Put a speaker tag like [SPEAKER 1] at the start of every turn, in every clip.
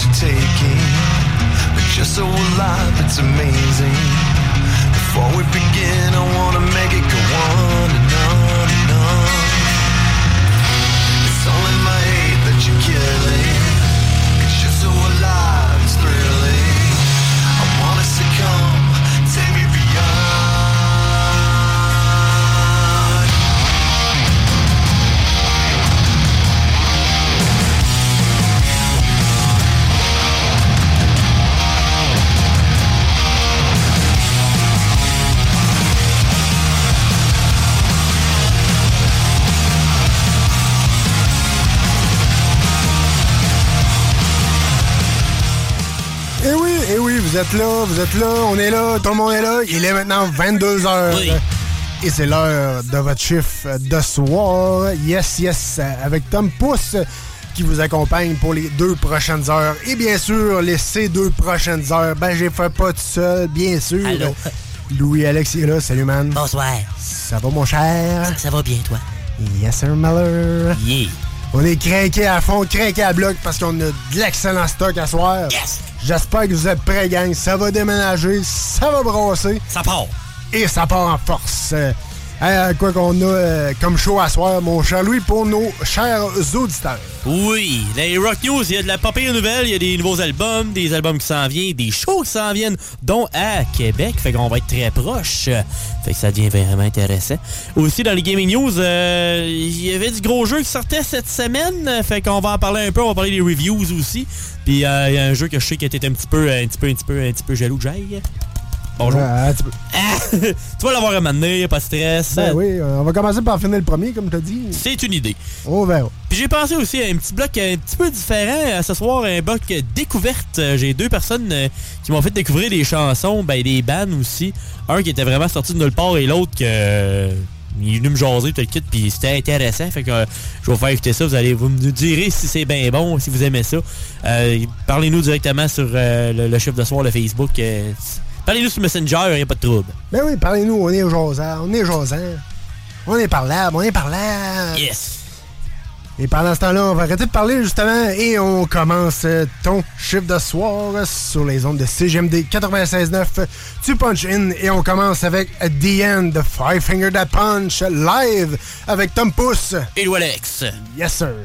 [SPEAKER 1] heart you're taking. You're so alive, it's amazing. Before we begin, I wanna
[SPEAKER 2] vous êtes là, vous êtes là, on est là, tout le monde est là. Il est maintenant 22 heures. Et c'est l'heure de votre chiffre de soir. Yes, yes, avec Tom Pousse qui vous accompagne pour les deux prochaines heures. Et bien sûr, les ces deux prochaines heures, ben j'ai fait pas tout seul, bien sûr.
[SPEAKER 3] Allô?
[SPEAKER 2] Louis-Alex est là, salut man.
[SPEAKER 3] Bonsoir.
[SPEAKER 2] Ça va mon cher?
[SPEAKER 3] Ça va bien, toi?
[SPEAKER 2] Yes, sir, Miller.
[SPEAKER 3] Yeah.
[SPEAKER 2] On est craqué à fond, craqué à bloc parce qu'on a de l'excellent stock à soir.
[SPEAKER 3] Yes.
[SPEAKER 2] J'espère que vous êtes prêts, gang. Ça va déménager, ça va brasser.
[SPEAKER 3] Ça part.
[SPEAKER 2] Et ça part en force. Euh, quoi qu'on a euh, comme show à soir, mon cher Louis, pour nos chers auditeurs.
[SPEAKER 3] Oui, les Rock News, il y a de la pas pire nouvelle, il y a des nouveaux albums, des albums qui s'en viennent, des shows qui s'en viennent, dont à Québec, fait qu'on va être très proche. Fait que ça devient vraiment intéressant. Aussi, dans les Gaming News, euh, il y avait du gros jeu qui sortait cette semaine, fait qu'on va en parler un peu, on va parler des reviews aussi. Puis euh, il y a un jeu que je sais que t'es un petit peu, un petit peu, un petit peu, un petit peu jaloux. Bonjour.
[SPEAKER 2] Peu.
[SPEAKER 3] tu vas l'avoir donné, pas de stress.
[SPEAKER 2] Ben oui, euh, on va commencer par finir le premier, comme tu as dit.
[SPEAKER 3] C'est une idée.
[SPEAKER 2] On verra.
[SPEAKER 3] Puis j'ai pensé aussi à un petit bloc un petit peu différent ce soir, un bloc découverte. Euh, J'ai deux personnes euh, qui m'ont fait découvrir des chansons, ben des bands aussi. Un qui était vraiment sorti de nulle part et l'autre que il est venu me jaser tout le kit puis c'était intéressant. Fait que euh, je vais vous faire écouter ça. Vous allez vous me direz si c'est bien bon, si vous aimez ça. Euh, Parlez-nous directement sur euh, le, le chiffre de soir, le Facebook. Parlez-nous sur Messenger, il n'y a pas de trouble.
[SPEAKER 2] Ben oui, parlez-nous, on est jasant, on est jasant. On est parlable, on est parlable.
[SPEAKER 3] Yes.
[SPEAKER 2] Et pendant ce temps-là, on va arrêter de parler justement et on commence euh, ton chiffre de soir sur les ondes de CGMD 96.9. Tu punch in et on commence avec The End, Five Finger That Punch, live avec Tom Pousse.
[SPEAKER 3] Et Alex.
[SPEAKER 2] Yes, sir.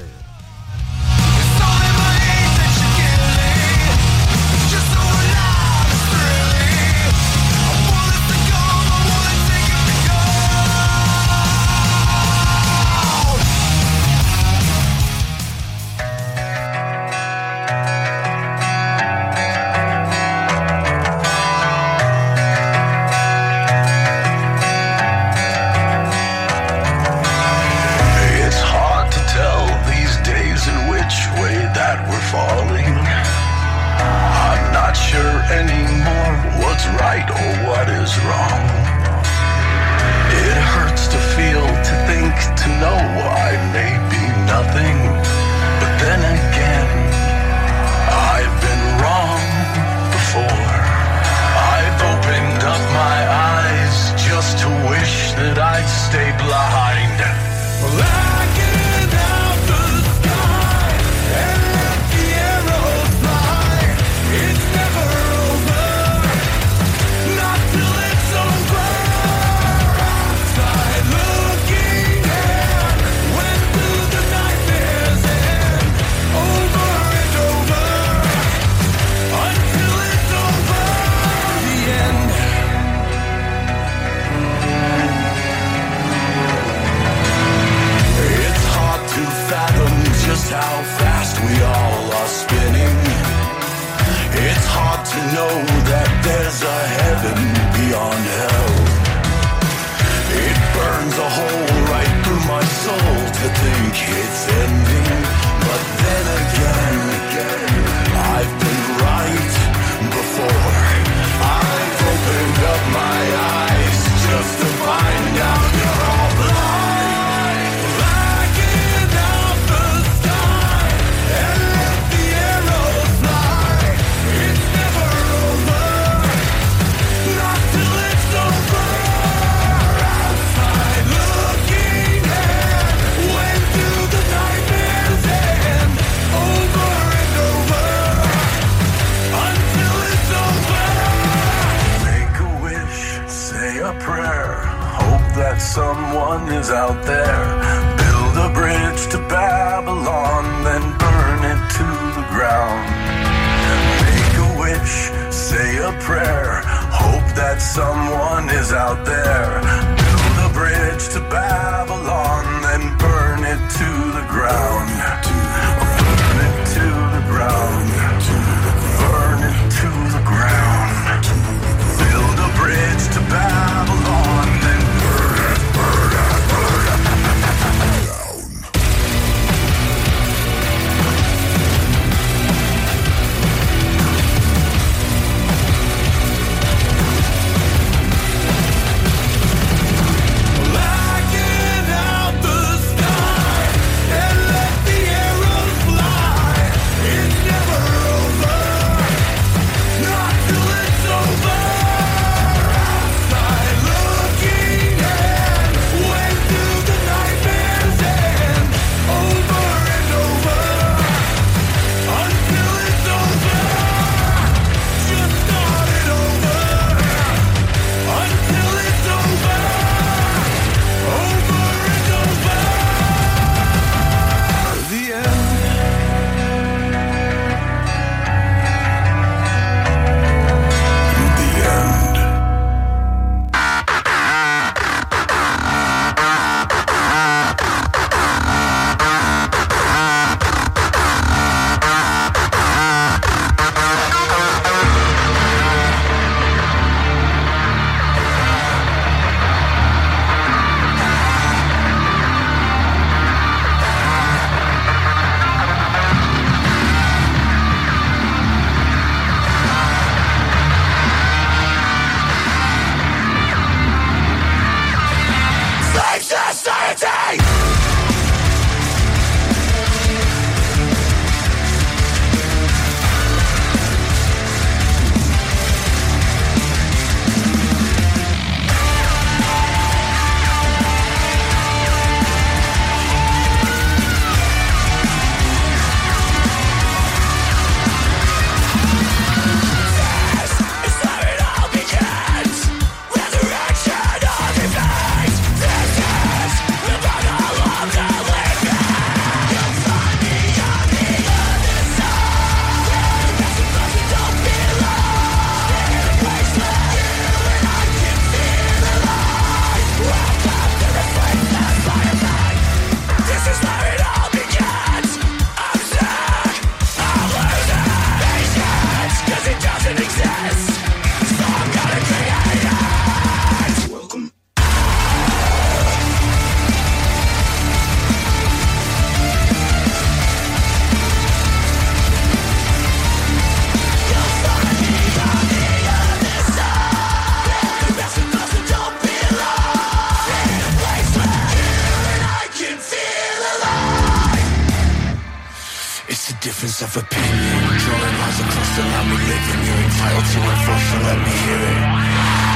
[SPEAKER 1] of opinion. Drawing lines across the land we live in You're entitled to it voice, so let me hear it.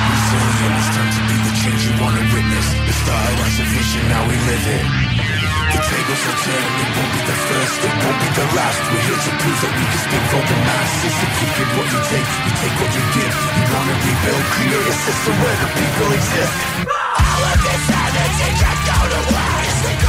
[SPEAKER 1] Resilient, it's time to be the change you wanna witness. It started as a vision, now we live it. The tables are turning, it won't be the first, it won't be the last. We're here to prove that we can speak for the masses. If you give what you take, you take what you give. You wanna rebuild, create a system where the people exist. All of this energy just go to waste.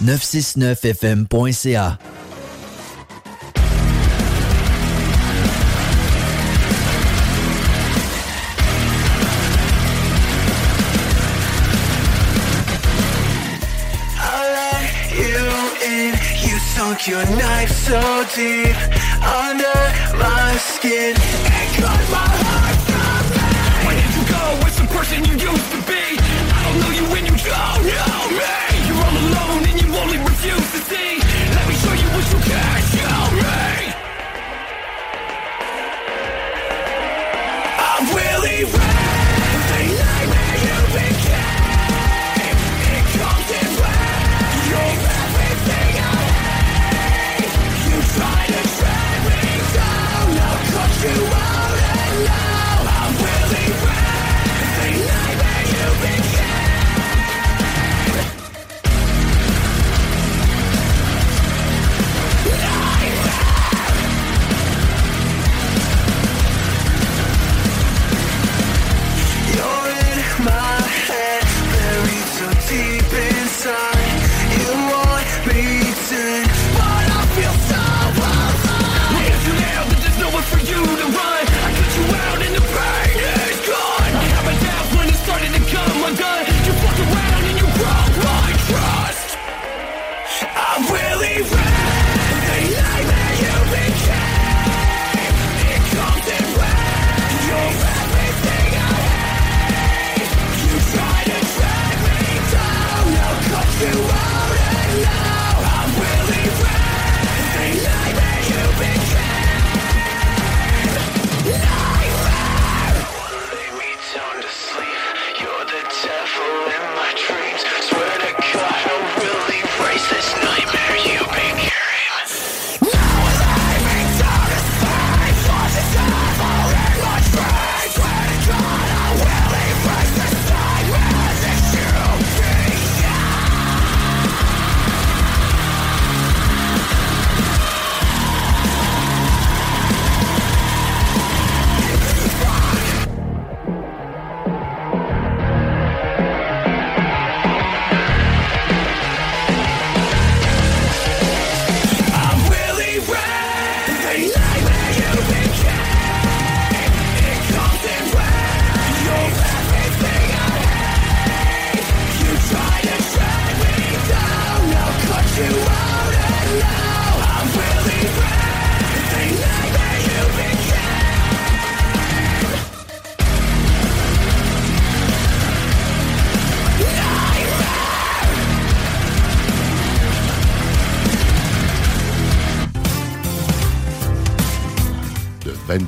[SPEAKER 4] 969fm.ca.
[SPEAKER 1] Your knife so deep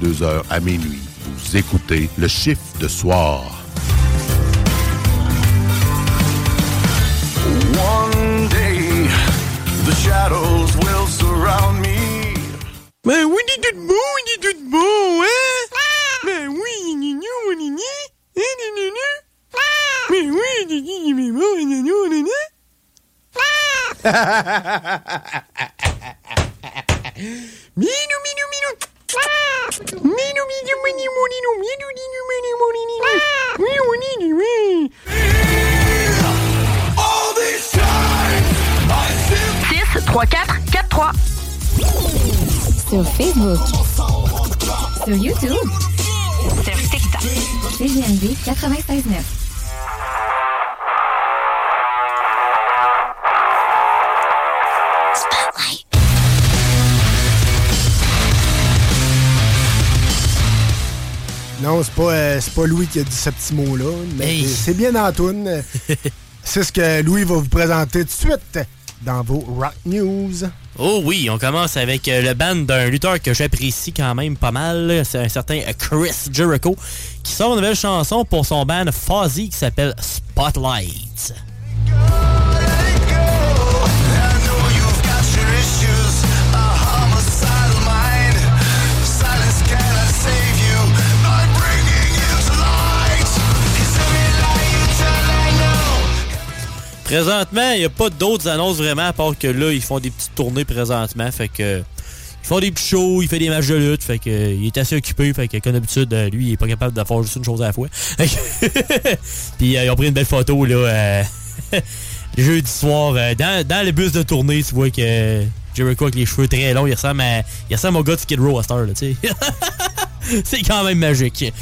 [SPEAKER 5] 22h à minuit. Vous écoutez le chiffre de soir
[SPEAKER 2] pas, Louis qui a dit ce petit mot-là, mais
[SPEAKER 3] Hey.
[SPEAKER 2] c'est bien Antoine. c'est ce que Louis va vous présenter tout de suite dans vos Rock News.
[SPEAKER 3] Oh oui, on commence avec euh, le band d'un lutteur que j'apprécie quand même pas mal. C'est un certain Chris Jericho qui sort une nouvelle chanson pour son band Fozzy qui s'appelle Spotlight. Présentement, il n'y a pas d'autres annonces vraiment à part que là, ils font des petites tournées présentement. Fait. Ils font des petits shows, il fait des matchs de lutte, fait que il est assez occupé, fait que comme d'habitude, euh, lui, il est pas capable de faire juste une chose à la fois. Puis euh, ils ont pris une belle photo là euh, le jeudi soir dans, dans le bus de tournée, tu vois que Jericho avec les cheveux très longs, il ressemble à il ressemble au gars de Skid Row à cette heure, là, tu sais. C'est quand même magique.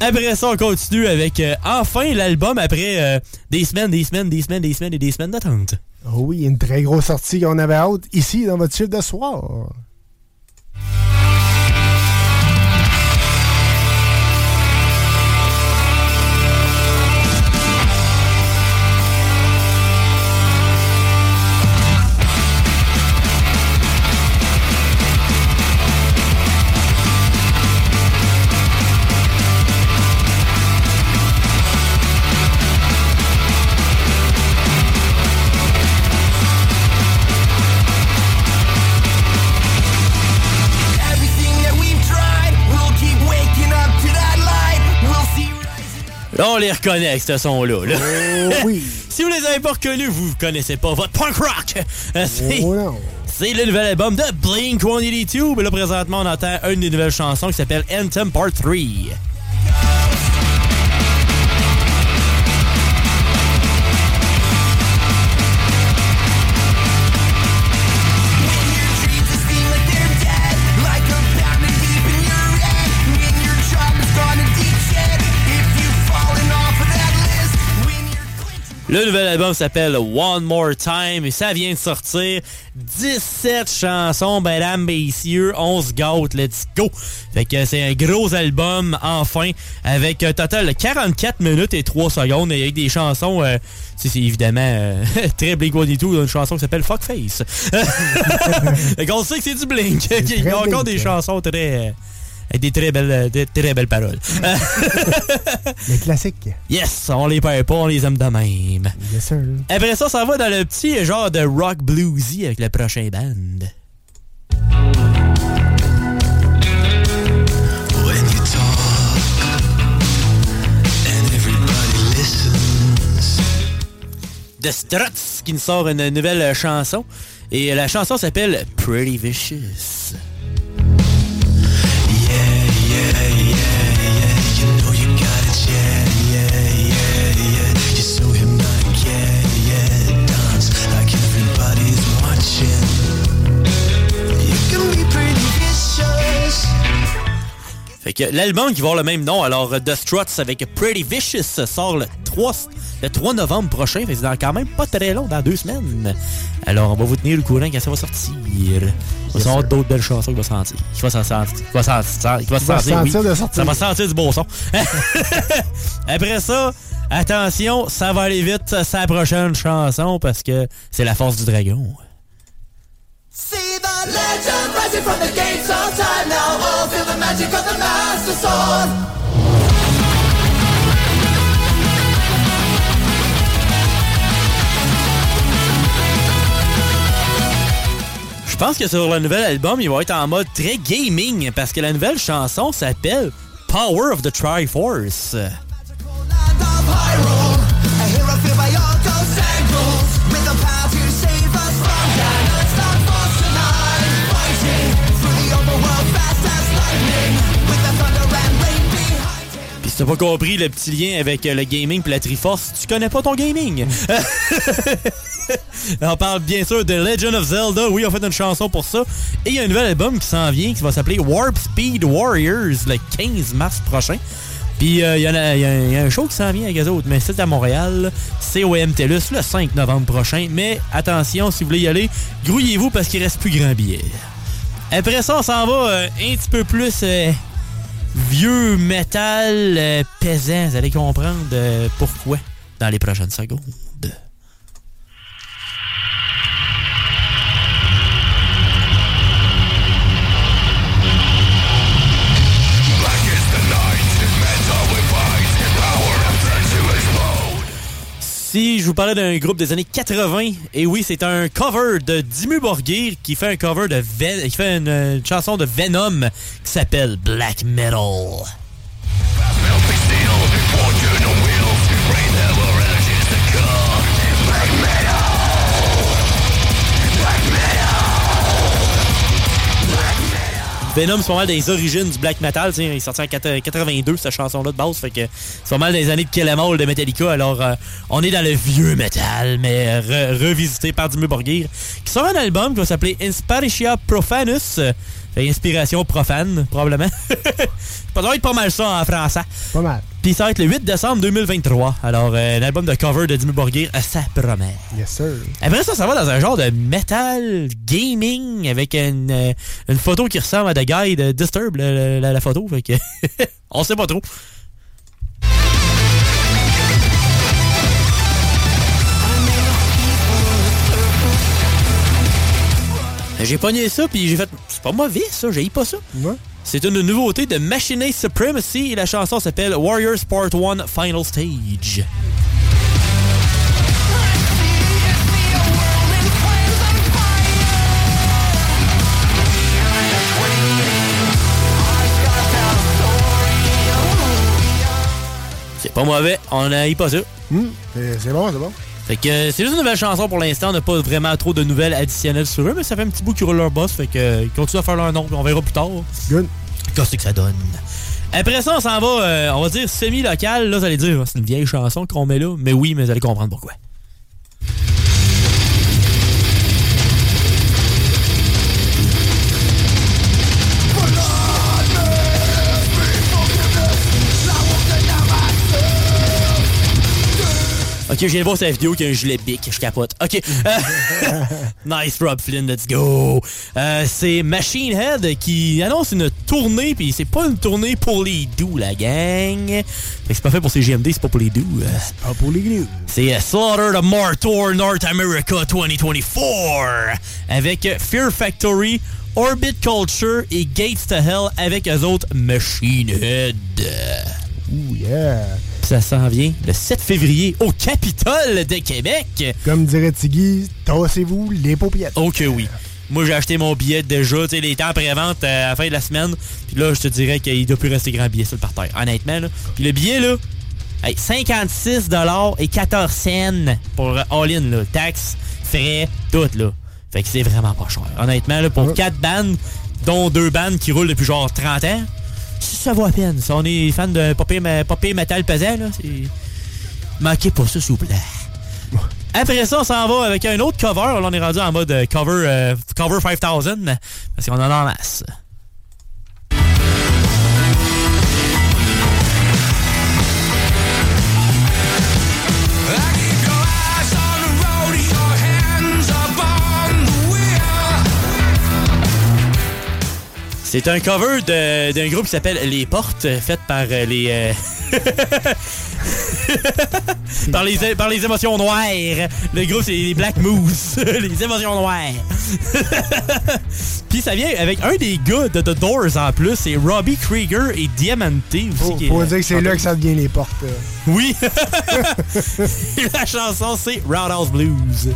[SPEAKER 3] Après ça, on continue avec euh, enfin l'album après euh, des semaines, des semaines, des semaines, des semaines et des semaines d'attente.
[SPEAKER 2] Oh oui, une très grosse sortie qu'on avait hâte ici dans votre chiffre de soir.
[SPEAKER 3] On les reconnaît avec ce son-là. là.
[SPEAKER 2] Oh oui.
[SPEAKER 3] si vous les avez pas reconnus, vous connaissez pas votre punk rock.
[SPEAKER 2] Oh
[SPEAKER 3] c'est le nouvel album de Blink-182. Mais là, présentement, on entend une des nouvelles chansons qui s'appelle Anthem Part 3. Le nouvel album s'appelle One More Time et ça vient de sortir. 17 chansons, mesdames, messieurs, on se gâte, let's go! Fait que c'est un gros album, enfin, avec un total de 44 minutes et 3 secondes et avec des chansons, euh, c'est évidemment euh, très Blink-182, une chanson qui s'appelle Fuckface. fait qu'on sait que c'est du Blink. Il y a encore des
[SPEAKER 2] hein.
[SPEAKER 3] chansons très... euh, avec des très belles, des très belles paroles.
[SPEAKER 2] Les classiques.
[SPEAKER 3] yes, on les perd pas, on les aime de même.
[SPEAKER 2] Yes, sir.
[SPEAKER 3] Après ça, ça va dans le petit genre de rock bluesy avec le prochain band. The Struts qui nous sort une nouvelle chanson. Et la chanson s'appelle Pretty Vicious. Fait que l'album qui va avoir le même nom, alors The Struts avec Pretty Vicious sort le 3, le 3 novembre prochain. Fait que c'est dans quand même pas très long, dans deux semaines. Alors on va vous tenir au courant quand ça va sortir. On va sortir d'autres belles chansons qui vont sortir. Qui va s'en sentir. Qui va s'en va
[SPEAKER 2] Qui va
[SPEAKER 3] sentir,
[SPEAKER 2] sentir
[SPEAKER 3] oui.
[SPEAKER 2] sortir.
[SPEAKER 3] Ça va sentir du beau son. Après ça, attention, ça va aller vite, c'est la prochaine chanson parce que c'est la force du dragon.
[SPEAKER 1] See the legend rising from the gates the magic of the master sword.
[SPEAKER 3] Je pense que sur le nouvel album, il va être en mode très gaming parce que la nouvelle chanson s'appelle Power of the Triforce. Pas compris le petit lien avec euh, le gaming et la Triforce, tu connais pas ton gaming? on parle bien sûr de Legend of Zelda. Oui, on fait une chanson pour ça. Et il y a un nouvel album qui s'en vient qui va s'appeler Warp Speed Warriors le 15 mars prochain. Puis euh, il y, y a un- show qui s'en vient avec eux autres, mais c'est à Montréal. C'est au MTLUS le 5 novembre prochain. Mais attention, si vous voulez y aller, grouillez-vous parce qu'il reste plus grand billet. Après ça, on s'en va euh, un petit peu plus vieux métal euh, pesant. Vous allez comprendre euh, pourquoi dans les prochaines secondes. Si je vous parlais d'un groupe des années 80, et oui, c'est un cover de Dimmu Borgir qui fait un cover de qui fait une, euh, chanson de Venom qui s'appelle Black Metal. Venom, c'est pas mal des origines du black metal. tu sais, Il est sorti en 4- 82, cette chanson-là de base. Fait que c'est pas mal des années de Kill 'Em All de Metallica. Alors, euh, on est dans le vieux metal, mais euh, re- revisité par Dimmu Borgir. Qui sort un album qui va s'appeler Inspiratia Profanus. Euh, fait inspiration profane, probablement. ça doit pas mal ça en français.
[SPEAKER 2] Pas mal.
[SPEAKER 3] Puis ça va être le 8 décembre 2023. Alors, euh, un album de cover de Dimmu Borgir, euh, ça promet.
[SPEAKER 2] Yes, sir.
[SPEAKER 3] Après ça, ça va dans un genre de metal gaming avec une, euh, une photo qui ressemble à The Guy de Disturb, la, la- la photo. Fait que on sait pas trop. J'ai pogné ça, puis j'ai fait. C'est pas mauvais, ça, j'ai pas ça. C'est une nouveauté de Machinate Supremacy et la chanson s'appelle Warriors Part 1 Final Stage. C'est pas mauvais, on a pas ça.
[SPEAKER 2] Hmm, c'est bon, c'est bon.
[SPEAKER 3] Fait que euh, c'est juste une nouvelle chanson pour l'instant. On n'a pas vraiment trop de nouvelles additionnelles sur eux, mais ça fait un petit bout qu'ils roulent leur boss. Fait que euh, ils continuent à faire leur nom, puis on verra plus tard.
[SPEAKER 2] Good.
[SPEAKER 3] Qu'est-ce que ça donne? Après ça, on s'en va, euh, on va dire semi-local. Là, vous allez dire, c'est une vieille chanson qu'on met là. Mais oui, mais vous allez comprendre pourquoi. Ok, je viens de voir sa vidéo qui a un gilet bic, je capote. Ok. Euh, nice Rob Flynn, let's go. Euh, c'est Machine Head qui annonce une tournée, puis c'est pas une tournée pour les doux, la gang. C'est pas fait pour ces GMD, c'est pas pour les doux. C'est
[SPEAKER 2] pas pour les doux.
[SPEAKER 3] C'est euh, Slaughter the Martyr North America 2024 avec euh, Fear Factory, Orbit Culture et Gates to Hell avec eux autres Machine Head.
[SPEAKER 2] Ouh, yeah.
[SPEAKER 3] Ça s'en vient le 7 février au Capitole de Québec.
[SPEAKER 2] Comme dirait Tiggy, tassez-vous les paupiètes.
[SPEAKER 3] Oh que oui. Moi, j'ai acheté mon billet déjà, tu sais, les temps après-vente euh, à la fin de la semaine. Puis là, je te dirais qu'il doit plus rester grand billet sur le parterre, honnêtement. Là. Puis le billet, là, hey, 56 et 14 cents pour euh, all-in, là. Taxes, frais, tout, là. Fait que c'est vraiment pas cher. Honnêtement, là, pour 4 bandes, dont 2 bandes qui roulent depuis genre 30 ans, ça vaut à peine. Si on est fan de popé, popé metal pesant, là, c'est... Manquez pas ça, s'il vous plaît. Après ça, on s'en va avec un autre cover. Là, on est rendu en mode cover, euh, cover 5000 parce qu'on en a en masse. C'est un cover d'un groupe qui s'appelle Les Portes, euh, fait par euh, les... euh, par, les par les émotions noires. Le groupe, c'est les Black Moose. les émotions noires. Puis ça vient avec un des gars de The Doors en plus. C'est Robbie Krieger et Diamante aussi.
[SPEAKER 2] Faut,
[SPEAKER 3] qui est-
[SPEAKER 2] faut dire que c'est là que ça devient les portes. euh.
[SPEAKER 3] Oui. La chanson, c'est Roundhouse Blues.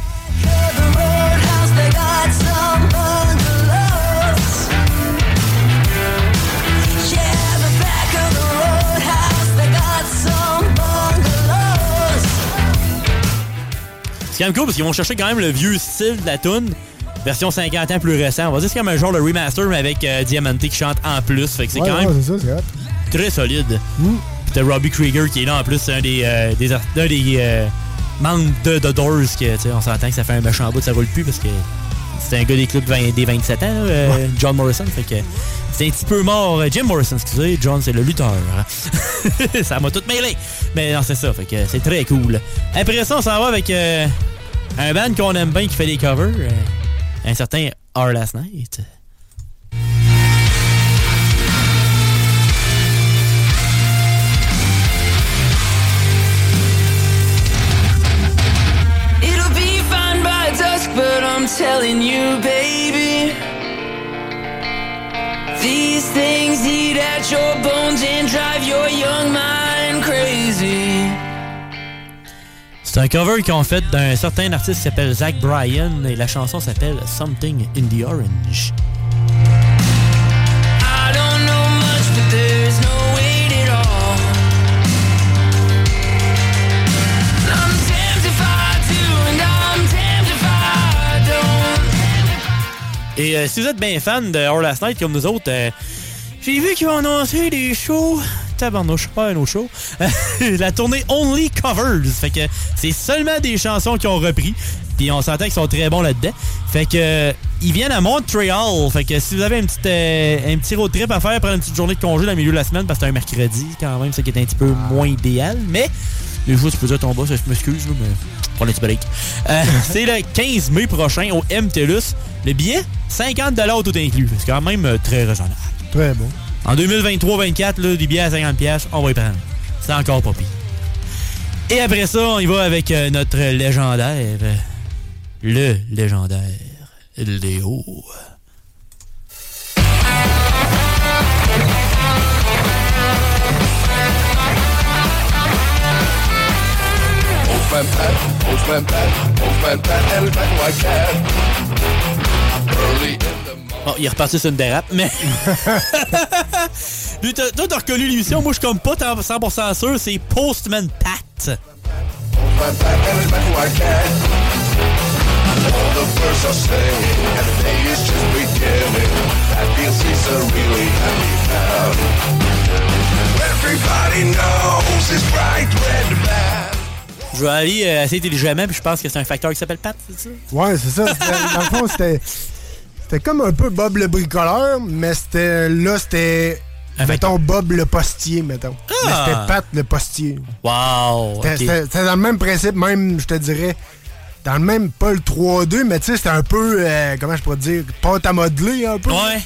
[SPEAKER 3] C'est quand même cool parce qu'ils vont chercher quand même le vieux style de la tune, version 50 ans plus récent. On va dire c'est comme un genre de remaster mais avec euh, Diamante qui chante en plus. Fait que c'est
[SPEAKER 2] Ouais,
[SPEAKER 3] quand même
[SPEAKER 2] ça,
[SPEAKER 3] très solide. C'était Robbie Krieger qui est là en plus, c'est un des, euh, des, un des euh, membres de The Doors. Que, tu sais, on s'entend que ça fait un méchant bout, ça roule plus parce que c'est un gars des clubs 20 des 27 ans, là, euh, John Morrison. Fait que c'est un petit peu mort. euh, Jim Morrison, excusez. John, c'est le lutteur. hein. ça m'a tout mêlé. Mais non, c'est ça. Fait que c'est très cool. Après ça, on s'en va avec euh, un band qu'on aime bien qui fait des covers. euh, un certain Our Last Night.
[SPEAKER 6] It'll be fine by dusk, but I'm telling you, baby.
[SPEAKER 3] C'est un cover qu'ils ont fait d'un certain artiste qui s'appelle Zach Bryan et la chanson s'appelle Something in the Orange. Et euh, si vous êtes bien fan de Our Last Night comme nous autres, euh, j'ai vu qu'ils ont annoncé des shows. Tabarnouche, pas un autre show. la tournée Only Covers. Fait que c'est seulement des chansons qu'ils ont repris. Puis on s'entend qu'ils sont très bons là-dedans. Fait que euh, ils viennent à Montreal. Fait que si vous avez une petite, euh, un petit road trip à faire, prendre une petite journée de congé dans le milieu de la semaine parce que c'est un mercredi quand même, ce qui est un petit peu moins idéal. Mais des fois, tu peux dire ton boss, je m'excuse, mais petit break. Euh, c'est le 15 mai prochain au MTLUS. Le billet, 50 tout inclus. C'est quand même euh, très raisonnable.
[SPEAKER 2] Très bon.
[SPEAKER 3] En 2023-24, là, des billets à 50$, piastres, on va y prendre. C'est encore pas pire. Et après ça, on y va avec euh, notre légendaire, euh, le légendaire Léo.
[SPEAKER 7] Postman Pat, Postman Pat, Postman Pat, elle va rocket. Early in the
[SPEAKER 3] Bon, il est reparti sur une dérape, mais... Lui, t'as- toi, t'as reconnu l'émission. Moi, je suis comme pas tant- 100% sûr. C'est Postman Pat.
[SPEAKER 7] Postman Pat, elle va rocket. All the birds are singing, and the day is just beginning. That means he's a really happy man. Everybody knows his bright red man.
[SPEAKER 3] Je vais aller euh, assez intelligemment, puis je pense que c'est un facteur qui s'appelle Pat, c'est ça?
[SPEAKER 2] Ouais, c'est ça. Dans le fond, c'était. C'était comme un peu Bob le bricoleur, mais c'était. Là, c'était. Mettons Bob le postier, mettons. Mais
[SPEAKER 3] Ah!
[SPEAKER 2] c'était Pat le postier.
[SPEAKER 3] Wow!
[SPEAKER 2] C'était dans le même principe, même, je te dirais. Dans le même, pas le 3-2, mais tu sais, c'était un peu. euh, comment je pourrais dire Pâte à modeler, un peu.
[SPEAKER 3] Ouais.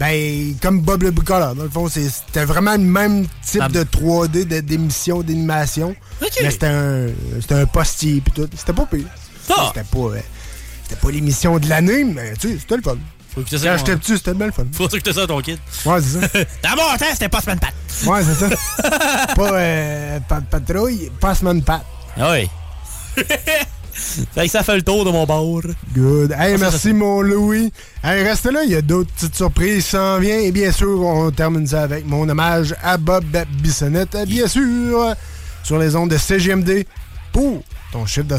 [SPEAKER 2] Ben, comme Bob le bricoleur. Dans le fond, c'était vraiment le même type de 3D de- d'émission, d'animation.
[SPEAKER 3] Ok.
[SPEAKER 2] Mais c'était un, c'était un postier pis tout. C'était pas pire.
[SPEAKER 3] Ah.
[SPEAKER 2] C'était pas, euh, pas l'émission de l'année, mais tu sais, c'était le fun.
[SPEAKER 3] Faut écouter ça,
[SPEAKER 2] Quand j'étais petit, c'était bien le fun.
[SPEAKER 3] Faut écouter ça à ton kid.
[SPEAKER 2] Ouais, c'est ça.
[SPEAKER 3] Dans mon temps, c'était Postman Pat.
[SPEAKER 2] Ouais, c'est ça. pas, euh, pas de patrouille, Passman Pat.
[SPEAKER 3] Ah oui. fait que ça fait le tour de mon bord.
[SPEAKER 2] Good. Hey,
[SPEAKER 3] Ah,
[SPEAKER 2] merci, mon Louis. Hey, reste là, il y a d'autres petites surprises qui s'en viennent. Et bien sûr, on termine ça avec mon hommage à Bob Bissonnette, bien sûr, sur les ondes de CGMD pour ton chiffre de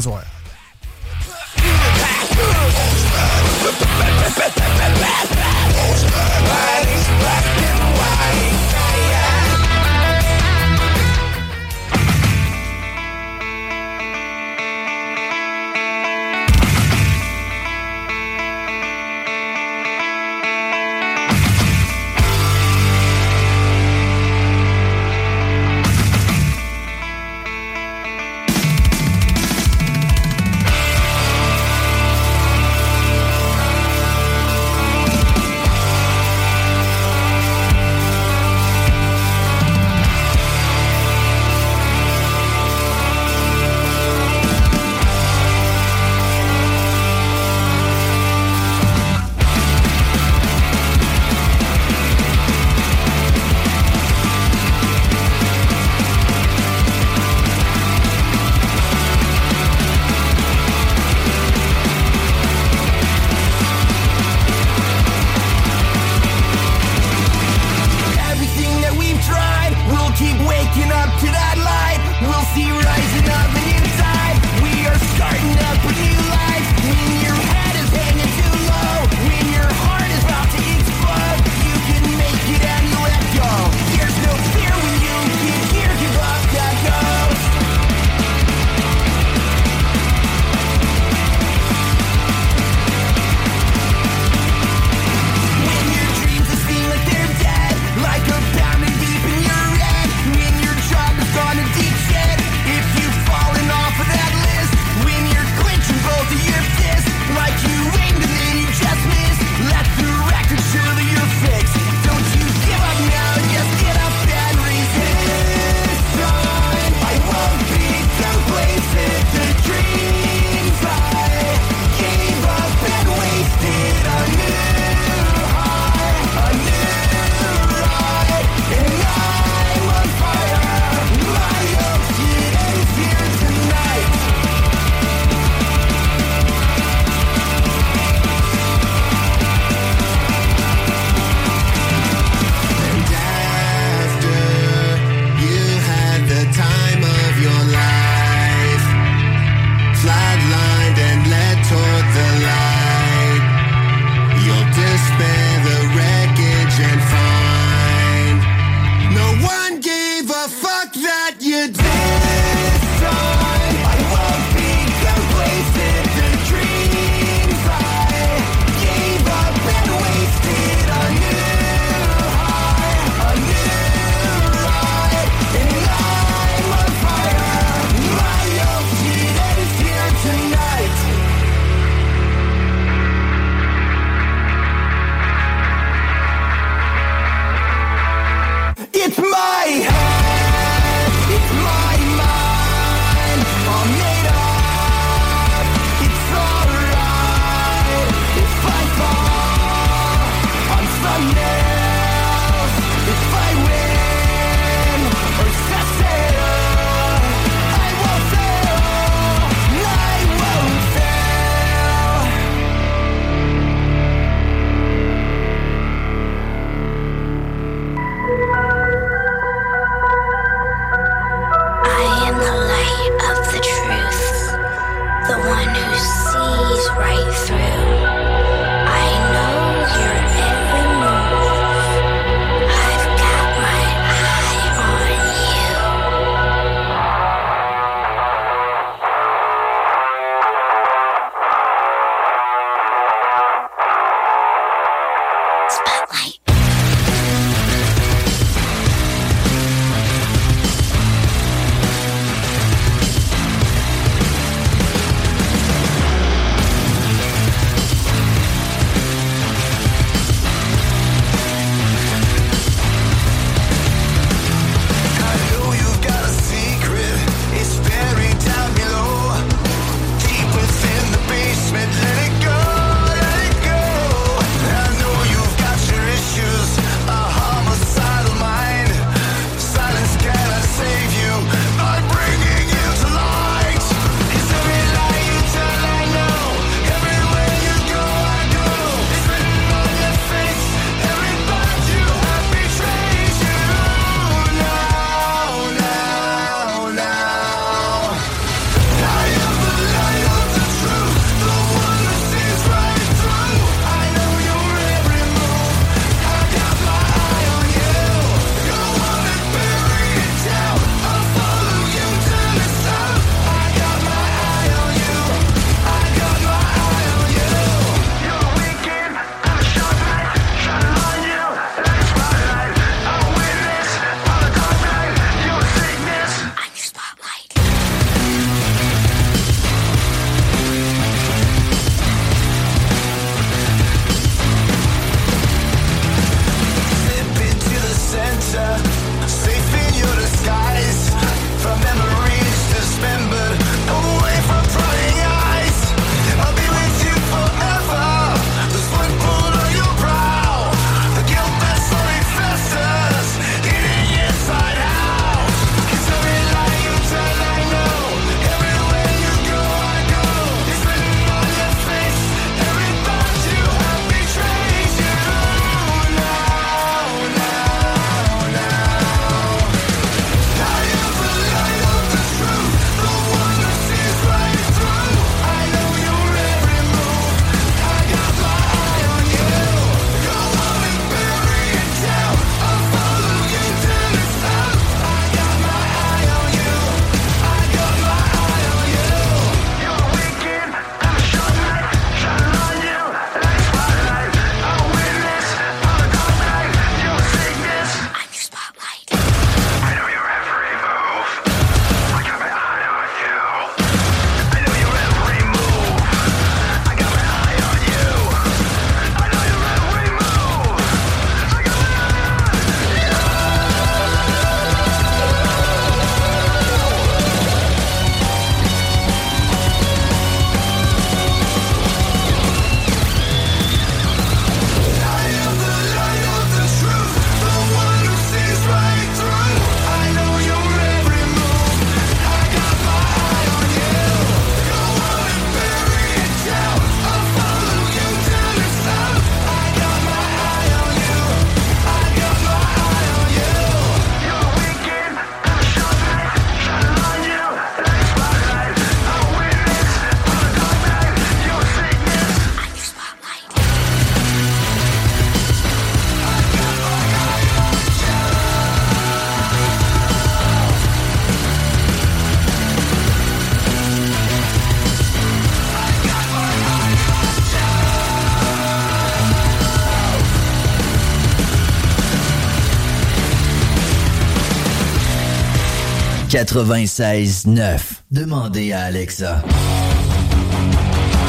[SPEAKER 8] 96.9.
[SPEAKER 9] Demandez à Alexa.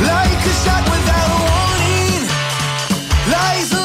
[SPEAKER 8] Like a shot without a warning. Lies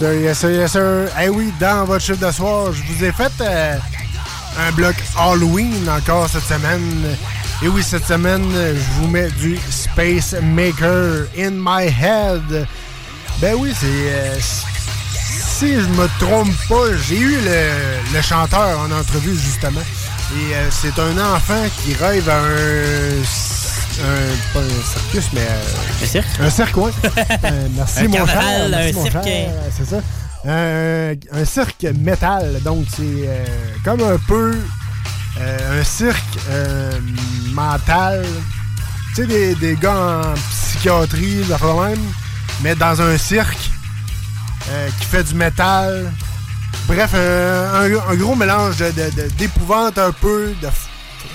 [SPEAKER 2] yes, sir, yes, sir. Eh oui, dans votre chiffre de soir, je vous ai fait euh, un bloc Halloween encore cette semaine. Et oui, cette semaine, je vous mets du Space Maker in my head. Ben oui, c'est. euh, si je me trompe pas, j'ai eu le, le chanteur en entrevue justement. Et euh, c'est un enfant qui rêve à un. Un pas un circus, mais. euh,
[SPEAKER 3] Un cirque?
[SPEAKER 2] Un cirque, ouais. Euh, merci,
[SPEAKER 3] Un
[SPEAKER 2] mon
[SPEAKER 3] carnaval,
[SPEAKER 2] cher. merci,
[SPEAKER 3] un cirque.
[SPEAKER 2] cher. C'est ça. Un, un cirque métal. Donc, c'est euh, comme un peu euh, un cirque euh, mental. Tu sais, des, des gars en psychiatrie, de même, mais dans un cirque euh, qui fait du métal. Bref, un, un- gros mélange de- de- de- d'épouvante un peu, de,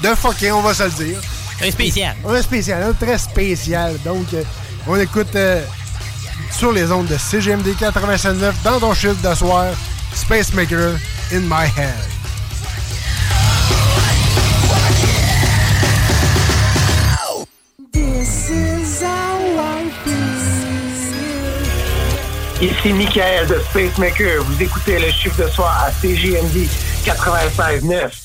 [SPEAKER 2] de fucking, on va se le dire.
[SPEAKER 3] Un spécial.
[SPEAKER 2] Un spécial, un très spécial. Donc, euh, on écoute euh, sur les ondes de CGMD 87.9 dans ton chiffre de soir, Space Maker in my head.
[SPEAKER 4] This is how I
[SPEAKER 1] Ici Michael de Spacemaker. Vous écoutez le chiffre de soir à CJMD 96.9.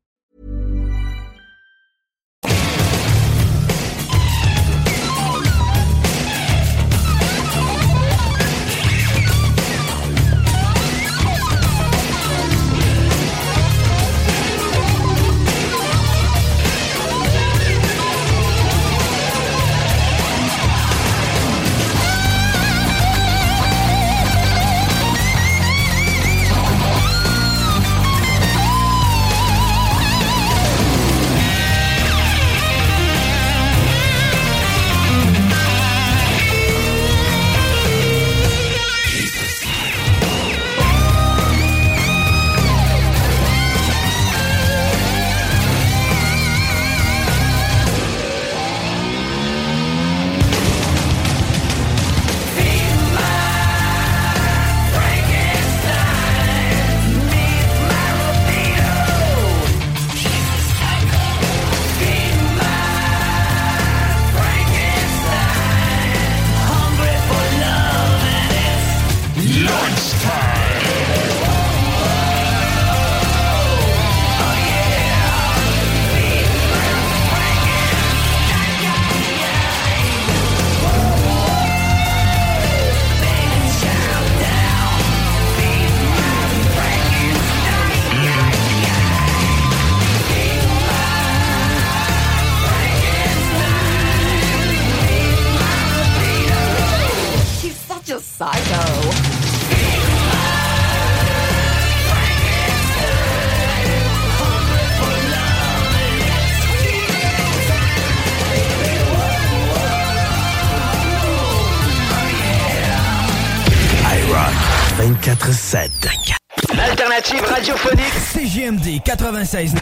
[SPEAKER 10] 96.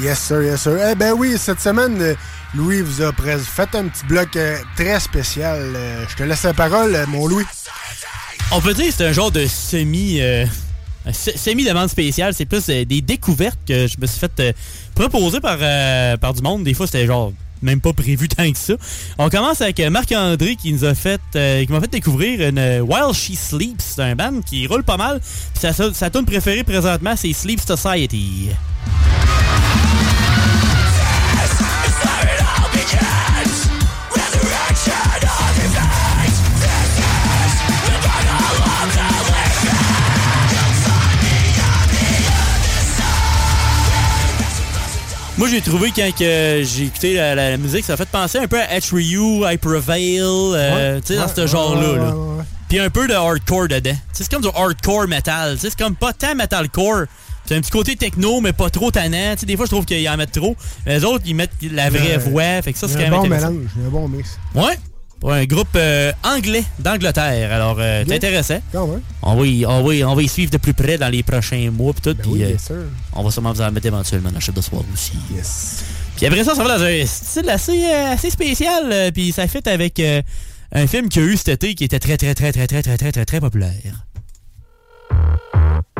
[SPEAKER 2] Yes, sir, yes, sir. Eh ben oui, cette semaine, euh, Louis vous a fait un petit bloc euh, très spécial. Euh, Je te laisse la parole, euh, mon Louis.
[SPEAKER 3] On peut dire que c'est un genre de semi... euh, un se- semi-demande spéciale. C'est plus euh, des découvertes que je me suis fait euh, proposer par, euh, par du monde. Des fois, c'était genre même pas prévu tant que ça. On commence avec euh, Marc-André qui nous a fait euh, m'a fait découvrir une euh, While She Sleeps. C'est un band qui roule pas mal. Sa, sa, sa tune préférée présentement, c'est Sleep Society. Moi, j'ai trouvé quand que j'ai écouté la, la- la musique, ça m'a fait penser un peu à H. Ryu, I Prevail, euh,
[SPEAKER 2] Ouais,
[SPEAKER 3] tu sais, dans ce genre-là. là. Puis un peu de hardcore dedans. C'est comme du hardcore metal. C'est comme pas tant metalcore. C'est un petit côté techno, mais pas trop tannant. Des fois, je trouve qu'ils en mettent trop. Les autres, ils mettent la vraie voix. Fait que ça, c'est
[SPEAKER 2] a
[SPEAKER 3] quand
[SPEAKER 2] un
[SPEAKER 3] même
[SPEAKER 2] bon mélange, a un bon mix.
[SPEAKER 3] Ouais. Pour un groupe euh, anglais d'Angleterre. Alors, euh,
[SPEAKER 2] Bien.
[SPEAKER 3] intéressant.
[SPEAKER 2] Quand même.
[SPEAKER 3] On va, y, on, va y- on va y suivre de plus près dans les prochains mois. Pis tout, puis,
[SPEAKER 2] Ben oui,
[SPEAKER 3] euh,
[SPEAKER 2] sûr.
[SPEAKER 3] on va sûrement vous en mettre éventuellement dans le chef de soir aussi.
[SPEAKER 2] Yes.
[SPEAKER 3] Puis après ça, ça va dans un style assez, euh, assez spécial. Puis ça fait avec euh, un film qu'il y a eu cet été qui était très, très, très, très, très, très, très, très, très populaire.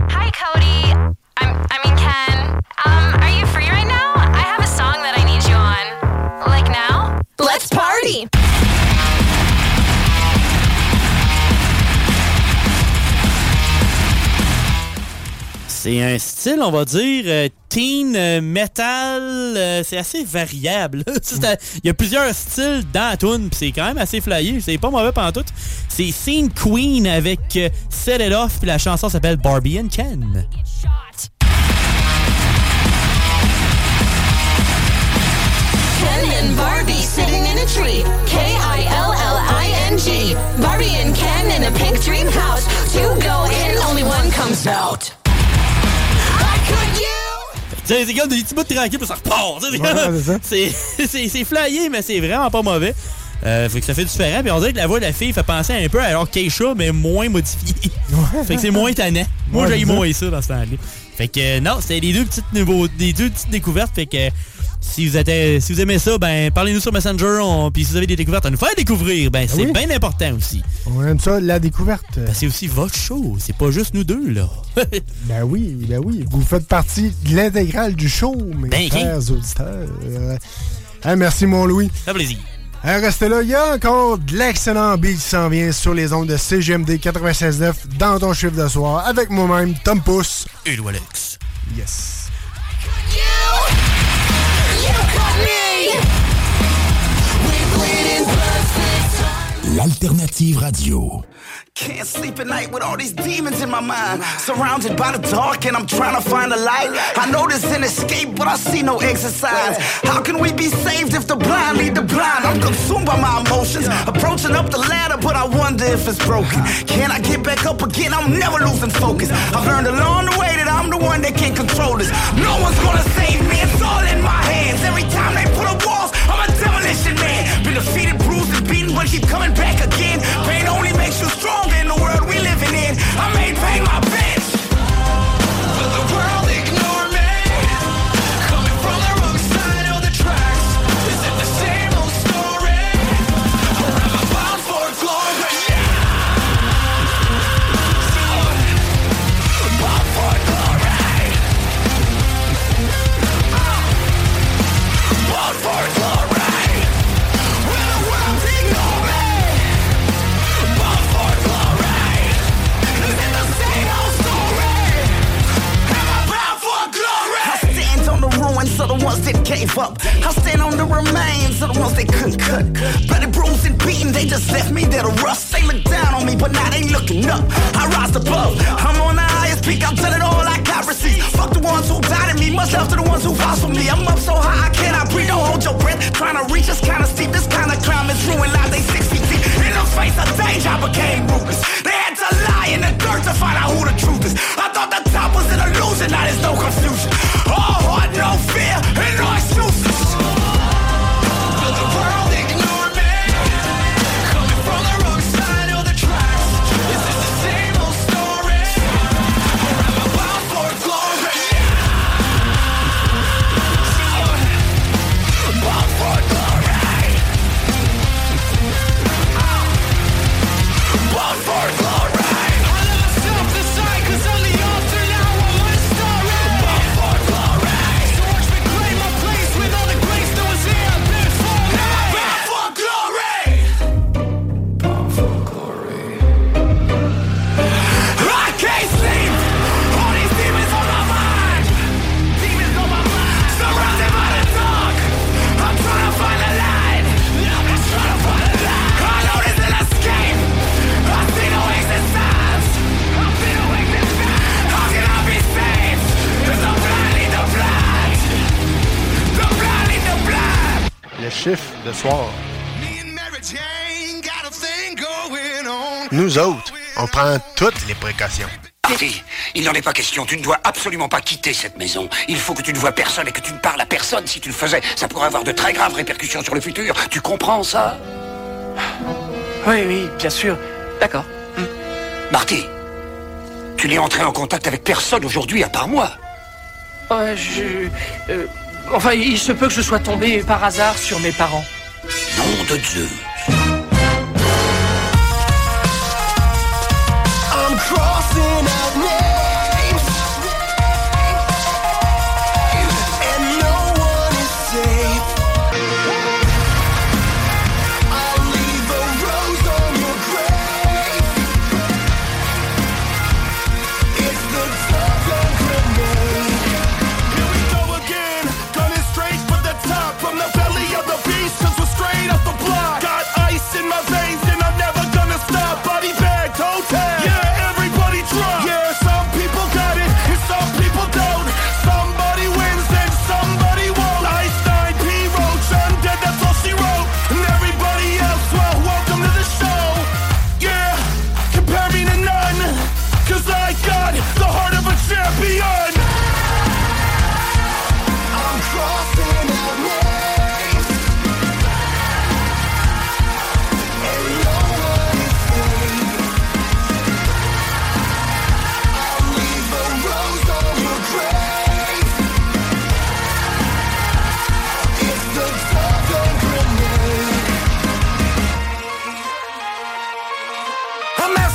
[SPEAKER 4] Hi, Cody. I'm, I mean, Ken. Um, are you free right now? I have a song that I need you on. Like now? Let's party!
[SPEAKER 3] C'est un style, on va dire, euh, teen euh, metal. euh, c'est assez variable. Il y a plusieurs styles dans la tune, puis c'est quand même assez flyé. C'est pas mauvais pendant tout. C'est Scene Queen avec Set It Off, puis la chanson s'appelle Barbie and Ken.
[SPEAKER 11] And Barbie and Ken in a pink dream house.
[SPEAKER 3] C'est comme des petits bouts de tranquille, puis ça repart.
[SPEAKER 2] Ouais, c'est
[SPEAKER 3] flyé, mais c'est vraiment pas mauvais. Euh, fait que ça fait différent. Puis on dirait que la voix de la fille fait penser un peu à alors Keisha, mais moins modifiée. fait que c'est moins tannant. Moi,
[SPEAKER 2] Ouais,
[SPEAKER 3] j'ai moins ça dans ce temps-là. Fait que euh, non, c'était les deux petites nouveaux, des deux petites découvertes. Fait que si vous, êtes, si vous aimez ça, ben parlez-nous sur Messenger. On, puis si vous avez des découvertes à nous faire découvrir, ben c'est
[SPEAKER 2] oui?
[SPEAKER 3] bien important aussi.
[SPEAKER 2] On aime ça, la découverte.
[SPEAKER 3] Ben, c'est aussi votre show. C'est pas juste nous deux, là.
[SPEAKER 2] Ben oui, ben oui. Vous faites partie de l'intégrale du show, mes
[SPEAKER 3] Ben,
[SPEAKER 2] chers auditeurs. Euh, hein, merci, mon Louis.
[SPEAKER 3] Ça plaisir.
[SPEAKER 2] Hein, restez là, il y a encore de l'excellent beat qui s'en vient sur les ondes de CGMD 96.9 dans ton chiffre de soir avec moi-même, Tom Pousse.
[SPEAKER 3] Et Alex.
[SPEAKER 2] Yes.
[SPEAKER 11] You
[SPEAKER 12] L'alternative radio.
[SPEAKER 13] Can't sleep at night with all these demons in my mind. Surrounded by the dark, and I'm trying to find a light. I know there's an escape, but I see no signs. How can we be saved if the blind lead the blind? I'm consumed by my emotions, approaching up the ladder, but I wonder if it's broken. Can I get back up again? I'm never losing focus. I've learned along the way I'm the one that can control this. No one's gonna save me, it's all in my hands. Every time they put up walls, I'm a demolition man. Been defeated, bruised, and beaten, but keep coming back again. Of the ones that gave up. I stand on the remains of the ones they couldn't cut. Bloody bruised and beaten, they just left me there to rust. They look down on me, but now they looking up. I rise above. I'm on the highest peak, I'll tell it all I receive. Fuck the ones who doubted me, much love to the ones who fought for me. I'm up so high, I cannot breathe. Don't hold your breath. Trying to reach this kind of steep, this kind of climb is ruined life. They six feet the face of danger, I became ruthless. They had to lie in the dirt to find out who the truth is. I thought the top was an illusion, now there's no confusion. All heart, no fear, and no excuses.
[SPEAKER 14] chiffre de soir. Nous autres, on prend toutes les précautions.
[SPEAKER 7] Harry, il n'en est pas question. Tu ne dois absolument pas quitter cette maison. Il faut que tu ne vois personne et que tu ne parles à personne. Si tu le faisais, ça pourrait avoir de très graves répercussions sur le futur. Tu comprends ça?
[SPEAKER 15] Oui, oui, bien sûr. D'accord. Hmm.
[SPEAKER 7] Marty, tu n'es entré en contact avec personne aujourd'hui à part moi.
[SPEAKER 15] Ouais, je... Euh, Enfin, il se peut que je sois tombé par hasard sur mes parents.
[SPEAKER 7] Nom de Dieu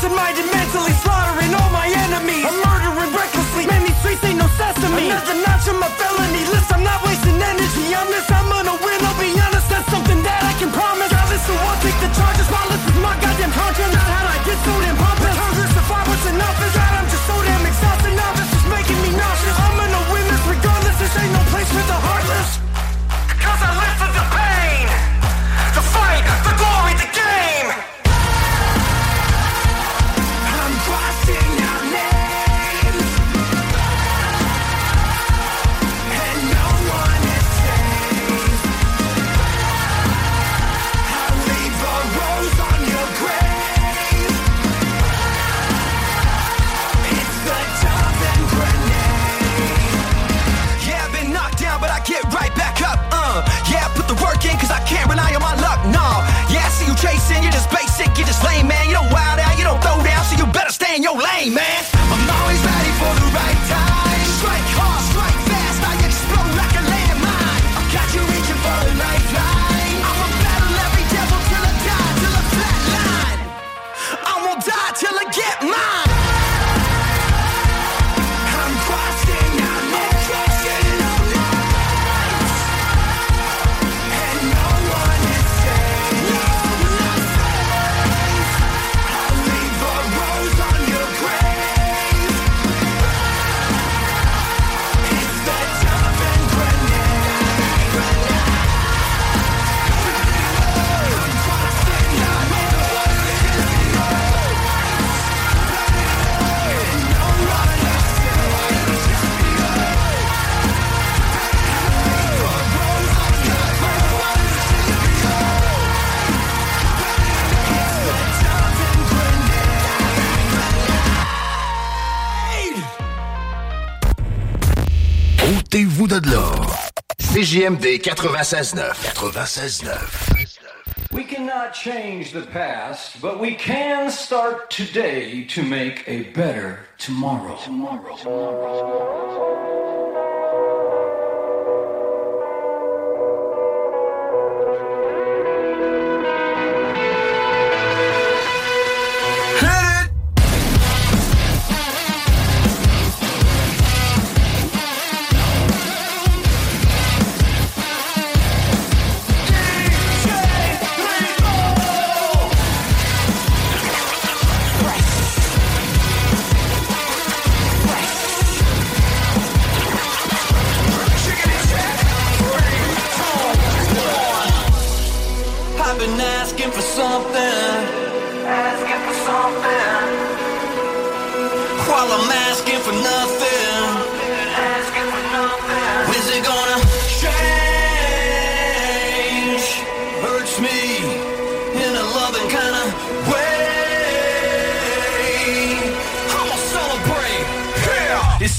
[SPEAKER 10] masterminded, mentally slaughtering all my enemies. I'm murdering recklessly, many streets ain't no sesame. Another notch on my felony list, I'm not wasting energy on this.
[SPEAKER 12] CJMD 96.9. 96.9.
[SPEAKER 8] We cannot change the past, but we can start today to make a better tomorrow. tomorrow.
[SPEAKER 10] tomorrow. tomorrow. tomorrow.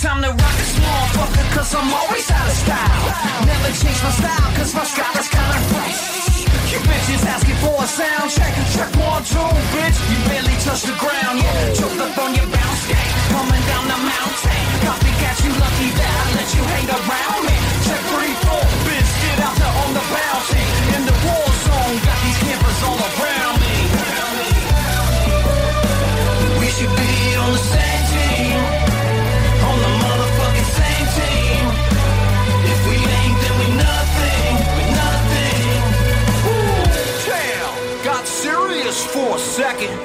[SPEAKER 10] Time to rock this motherfucker, cause I'm always out of style. Never change my style, cause my style is kinda fresh. You bitches asking for a sound check, check one, two, bitch. You barely touch the ground, yeah. Choked up on your bounce, yeah. Coming down the mountain. Copycat, you lucky that I let you hang around me. Check three, four, bitch. Get out there on the bounty. In the war zone, got these campers all around second.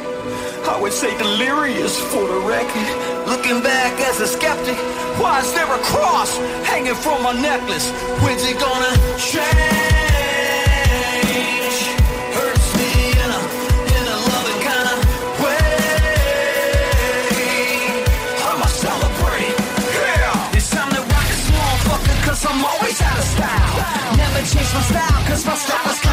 [SPEAKER 10] I would say delirious for the record. Looking back as a skeptic, why is there a cross hanging from my necklace? When's it gonna change? Hurts me in a, in a loving kind of way. Yeah! It's time to rock this I'm always out of style. Never change my style, cause my style is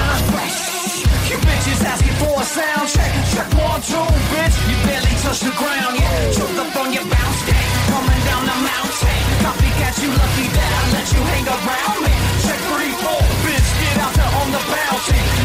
[SPEAKER 10] bitches asking for a sound check. Check one, two, bitch. You barely touch the ground, yeah. Choked up on your bounce, yeah. Coming down the mountain. Copycat, you lucky that I let you hang around me. Check three, four, bitch. Get out there on the bounty.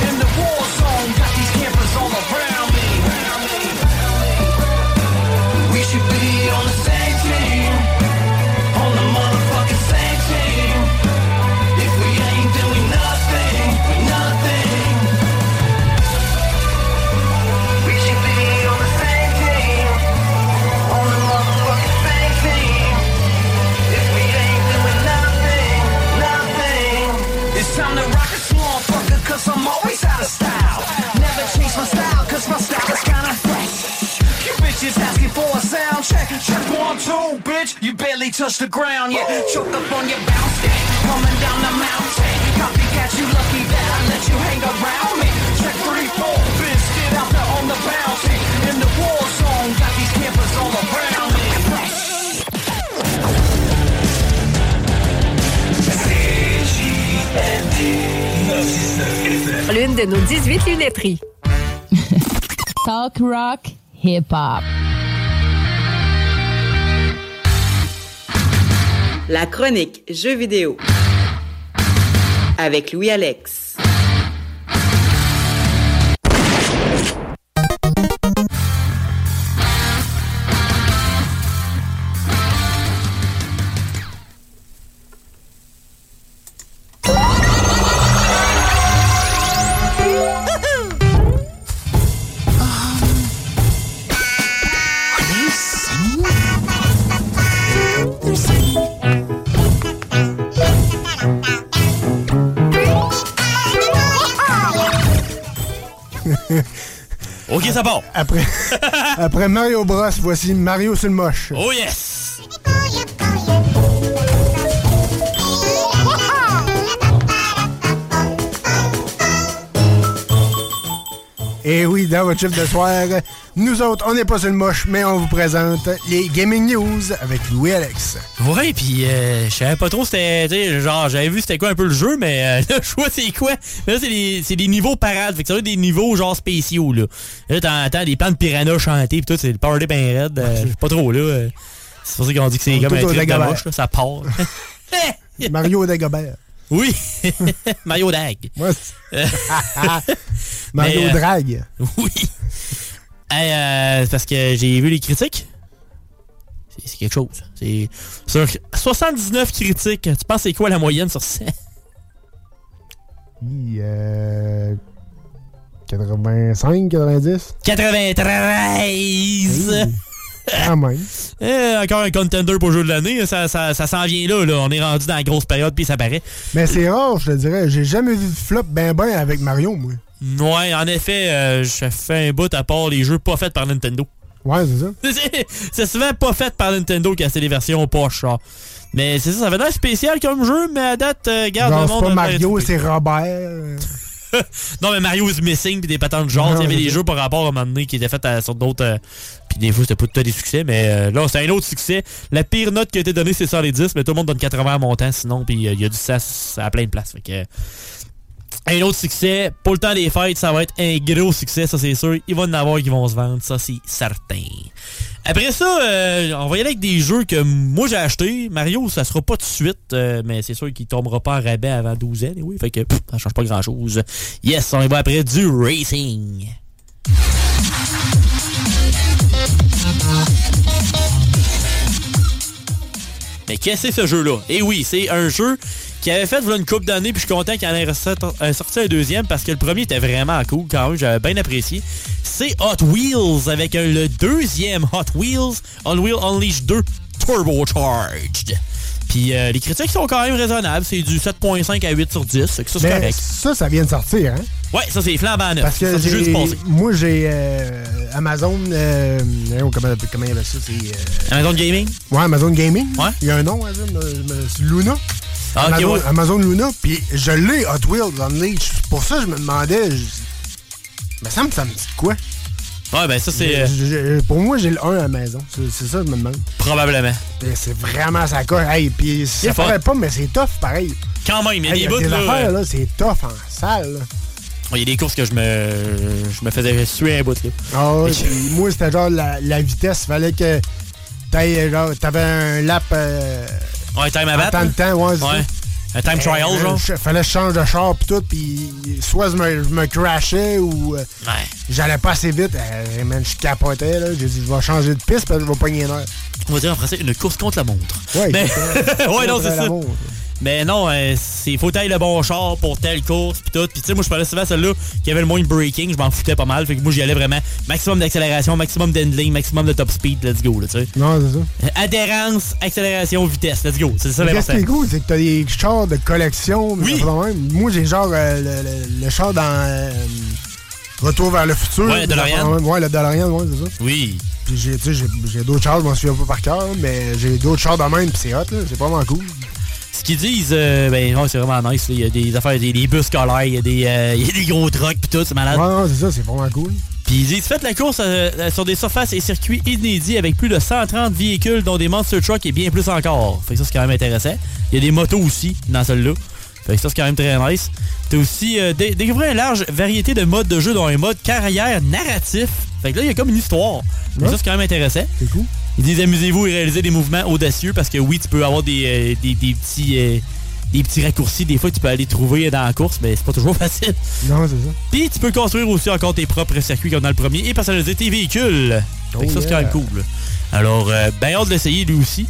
[SPEAKER 10] Barely touch the ground, yeah. Choked up on your bounce. Coming down the mountain. Copycat, you lucky that I let you hang around me. Check three, four, bitch. Get out there on the bounty. In the war zone, got these campers all around me.
[SPEAKER 16] L'une de nos 18 lunetteries.
[SPEAKER 8] Talk rock, hip hop.
[SPEAKER 17] La chronique jeux vidéo avec Louis Alex.
[SPEAKER 3] Ça part.
[SPEAKER 2] Après, après Mario Bros, voici Mario sur le moche.
[SPEAKER 3] Oh yes!
[SPEAKER 2] Et oui, dans votre chiffre de soir, nous autres, on n'est pas sur le moche, mais on vous présente les Gaming News avec Louis Alex.
[SPEAKER 3] Ouais, puis euh, je savais pas trop c'était, tu sais, genre, j'avais vu c'était quoi un peu le jeu, mais euh, là, je vois c'est quoi. Là, c'est des, c'est des niveaux parades, fait que ça être des niveaux genre spéciaux, là. Là, t'entends des plans de piranha chanter, pis tout, c'est le party ben raide. euh, pas trop, là. euh, c'est pour ça qu'on dit que c'est comme un trip de moche, là, ça part.
[SPEAKER 2] Mario Dagobert.
[SPEAKER 3] Oui, Mario Dag.
[SPEAKER 2] Ouais. Mario
[SPEAKER 3] Mais, euh,
[SPEAKER 2] Drag.
[SPEAKER 3] Oui. Hey, euh, c'est parce que j'ai vu les critiques. C'est- quelque chose. C'est sur 79 critiques. Tu penses c'est quoi la moyenne sur 100?
[SPEAKER 2] Hi, euh, 85, 90.
[SPEAKER 3] 93!
[SPEAKER 2] Quand même.
[SPEAKER 3] Eh, encore un contender pour jeu de l'année. Ça, ça, ça s'en vient là, là. On est rendu dans la grosse période, puis ça paraît.
[SPEAKER 2] Mais c'est rare, je te dirais. J'ai jamais vu de flop ben ben avec Mario, moi.
[SPEAKER 3] Ouais, en effet, euh, je fais un bout à part les jeux pas faits par Nintendo.
[SPEAKER 2] Ouais, c'est ça.
[SPEAKER 3] C'est- c'est souvent pas fait par Nintendo qui a des versions poche. Mais c'est ça, ça va être spécial comme jeu, mais à date, euh, garde le
[SPEAKER 2] c'est
[SPEAKER 3] monde.
[SPEAKER 2] pas
[SPEAKER 3] a
[SPEAKER 2] Mario, c'est Robert.
[SPEAKER 3] non, mais Mario is Missing puis des patentes de genre. Il y avait
[SPEAKER 2] c'est
[SPEAKER 3] des jeux par rapport à un moment donné qui étaient faits à- sur d'autres. euh, puis des fois, c'était pas tout à des succès, mais euh, là, c'était un autre succès. La pire note qui a été donnée, c'est sur les 10, mais tout le monde donne 80 à montant sinon, puis euh, il y a du sas à plein de places. Fait que. euh, un autre succès, pour le temps des fêtes, ça va être un gros succès, ça c'est sûr. Il va y en avoir qui vont se vendre, ça c'est certain. Après ça, euh, on va y aller avec des jeux que moi j'ai acheté. Mario, ça sera pas tout de suite, euh, mais c'est sûr qu'il tombera pas en rabais avant 12 ans. Oui, fait que ça change pas grand chose. Yes, on y va après du racing. Mais qu'est-ce que c'est ce jeu-là? Eh oui, c'est un jeu qui avait fait voilà une coupe d'années, puis je suis content qu'il en ait euh, sorti un deuxième parce que le premier était vraiment cool quand même, j'avais bien apprécié. C'est Hot Wheels avec un- le deuxième Hot Wheels Unreal Unleashed 2 Turbocharged. Puis euh, les critiques sont quand même raisonnables, c'est du 7.5 à 8 sur 10, fait que ça c'est correct.
[SPEAKER 2] ça, ça vient de sortir, hein?
[SPEAKER 3] Ouais, ça c'est flambant neuf.
[SPEAKER 2] Parce que
[SPEAKER 3] Ça, c'est juste
[SPEAKER 2] j'ai-
[SPEAKER 3] passé.
[SPEAKER 2] moi, j'ai euh, Amazon... euh, comment, comment il y avait ça? C'est...
[SPEAKER 3] Amazon Gaming?
[SPEAKER 2] Ouais, Amazon Gaming.
[SPEAKER 3] Ouais.
[SPEAKER 2] Il y a un nom, Luna.
[SPEAKER 3] Ah,
[SPEAKER 2] Amazon,
[SPEAKER 3] ouais.
[SPEAKER 2] Amazon Luna. Puis je l'ai Hot Wheels Unleashed. Pour ça, je me demandais... Je... Mais ça me ça me dit quoi?
[SPEAKER 3] Ouais, ben ça c'est euh,
[SPEAKER 2] pour moi, j'ai le 1 à la maison. C'est ça que je me demande.
[SPEAKER 3] probablement.
[SPEAKER 2] C'est vraiment ça coche. Hey, puis ça paraît pas, mais c'est tough pareil.
[SPEAKER 3] Quand même, il y a
[SPEAKER 2] Hey,
[SPEAKER 3] des bouts
[SPEAKER 2] des
[SPEAKER 3] là.
[SPEAKER 2] affaires, là, c'est tough en salle.
[SPEAKER 3] Il y a des courses que je me je me faisais suer un bout là.
[SPEAKER 2] Ah ouais, moi, c'était genre la, la vitesse. Fallait que t'avais un lap. Euh,
[SPEAKER 3] Ouais, time à battre.
[SPEAKER 2] temps de temps, ouais,
[SPEAKER 3] Ouais. Un time trial,
[SPEAKER 2] Euh,
[SPEAKER 3] genre.
[SPEAKER 2] je- Fallait que je change de char pis tout, pis soit je me, je me crashais ou euh, j'allais pas assez vite. Euh, man, je capotais, là. J'ai dit, je vais changer de piste parce que je vais pogner une heure.
[SPEAKER 3] On va dire en français une course contre la montre.
[SPEAKER 2] Ouais,
[SPEAKER 3] Mais- ouais, non, c'est ça. Mais non, euh, c'est faut tailler le bon char pour telle course pis tout. Puis tu sais, moi je parlais souvent à celle-là qui avait le moins de braking, je m'en foutais pas mal. Fait que moi j'y allais vraiment maximum d'accélération, maximum d'handling, maximum de top speed, let's go, là, tu sais.
[SPEAKER 2] Non, c'est ça.
[SPEAKER 3] Adhérence, accélération, vitesse, let's go. C'est ça l'important.
[SPEAKER 2] qui est cool, c'est que t'as des chars de collection. mais
[SPEAKER 3] Oui.
[SPEAKER 2] même. Moi, j'ai genre euh, le, le- le char dans euh, Retour vers le futur.
[SPEAKER 3] Ouais, le DeLorean.
[SPEAKER 2] Ouais, le DeLorean, ouais, c'est ça.
[SPEAKER 3] Oui.
[SPEAKER 2] Puis j'ai, d'autres chars, je m'en souviens pas par cœur, mais j'ai d'autres chars de même, pis c'est hot, là. C'est vraiment cool.
[SPEAKER 3] Ce qu'ils disent, euh, ben ouais, c'est vraiment nice. là. Il y a des affaires, des, des bus scolaires, il y, a des, euh, y a des gros trucks pis tout, c'est malade.
[SPEAKER 2] Ouais, non, c'est ça, c'est vraiment cool.
[SPEAKER 3] Puis ils disent faites la course euh, euh, sur des surfaces et circuits inédits avec plus de 130 véhicules dont des monster trucks et bien plus encore. Fait que ça c'est quand même intéressant. Il y a des motos aussi dans celle-là. Fait que ça c'est quand même très nice. T'as aussi euh, dé- découvrir une large variété de modes de jeu dont un mode carrière narratif. Fait que là il y a comme une histoire. Fait que
[SPEAKER 2] Ouais.
[SPEAKER 3] ça c'est quand même intéressant.
[SPEAKER 2] C'est cool.
[SPEAKER 3] Ils disent amusez-vous et réalisez des mouvements audacieux parce que oui tu peux avoir des, euh, des, des petits euh, des petits raccourcis. Des fois tu peux aller trouver dans la course mais c'est pas toujours facile.
[SPEAKER 2] Non, c'est ça.
[SPEAKER 3] Puis tu peux construire aussi encore tes propres circuits comme dans le premier et personnaliser tes véhicules. Fait que
[SPEAKER 2] Oh
[SPEAKER 3] ça, c'est quand même cool. Alors, euh, ben hâte de l'essayer lui aussi.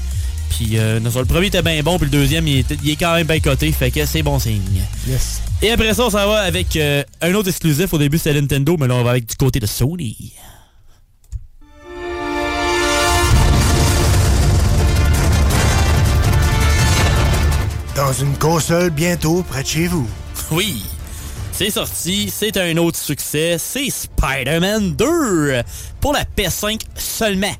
[SPEAKER 3] Puis euh, non, le premier était bien bon, puis le deuxième, il est, il est quand même bien coté, fait que c'est bon signe.
[SPEAKER 2] Yes.
[SPEAKER 3] Et après ça, on s'en va avec euh, un autre exclusif. Au début, c'était Nintendo, mais là, on va avec du côté de Sony.
[SPEAKER 2] Dans une console bientôt près de chez vous.
[SPEAKER 3] Oui, c'est sorti, c'est un autre succès, c'est Spider-Man 2 pour la PS5 seulement.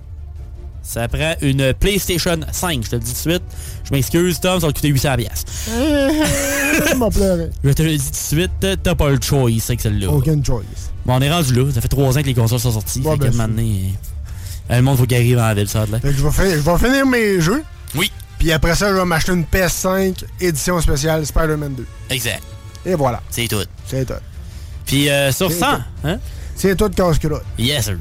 [SPEAKER 3] Ça prend une PlayStation 5, je te le dis tout de suite. Je m'excuse, Tom, ça va te coûter 800$. piastres.
[SPEAKER 2] Je m'en pleurais.
[SPEAKER 3] Je te le dis tout de suite, t'as pas le choice avec celle-là.
[SPEAKER 2] Aucune choice.
[SPEAKER 3] Bon, on est rendu là, ça fait 3 ans que les consoles sont sorties.
[SPEAKER 2] Ouais,
[SPEAKER 3] fait
[SPEAKER 2] ben,
[SPEAKER 3] que euh, le monde faut qu'il arrive en ville, ça, là.
[SPEAKER 2] Fait que je vais finir mes jeux.
[SPEAKER 3] Oui.
[SPEAKER 2] Puis après ça, je vais m'acheter une PS5 édition spéciale Spider-Man 2.
[SPEAKER 3] Exact.
[SPEAKER 2] Et voilà.
[SPEAKER 3] C'est tout.
[SPEAKER 2] C'est tout.
[SPEAKER 3] Puis euh, sur
[SPEAKER 2] C'est
[SPEAKER 3] 100,
[SPEAKER 2] tout.
[SPEAKER 3] hein?
[SPEAKER 2] C'est tout casse-croûte.
[SPEAKER 3] Yes, sir.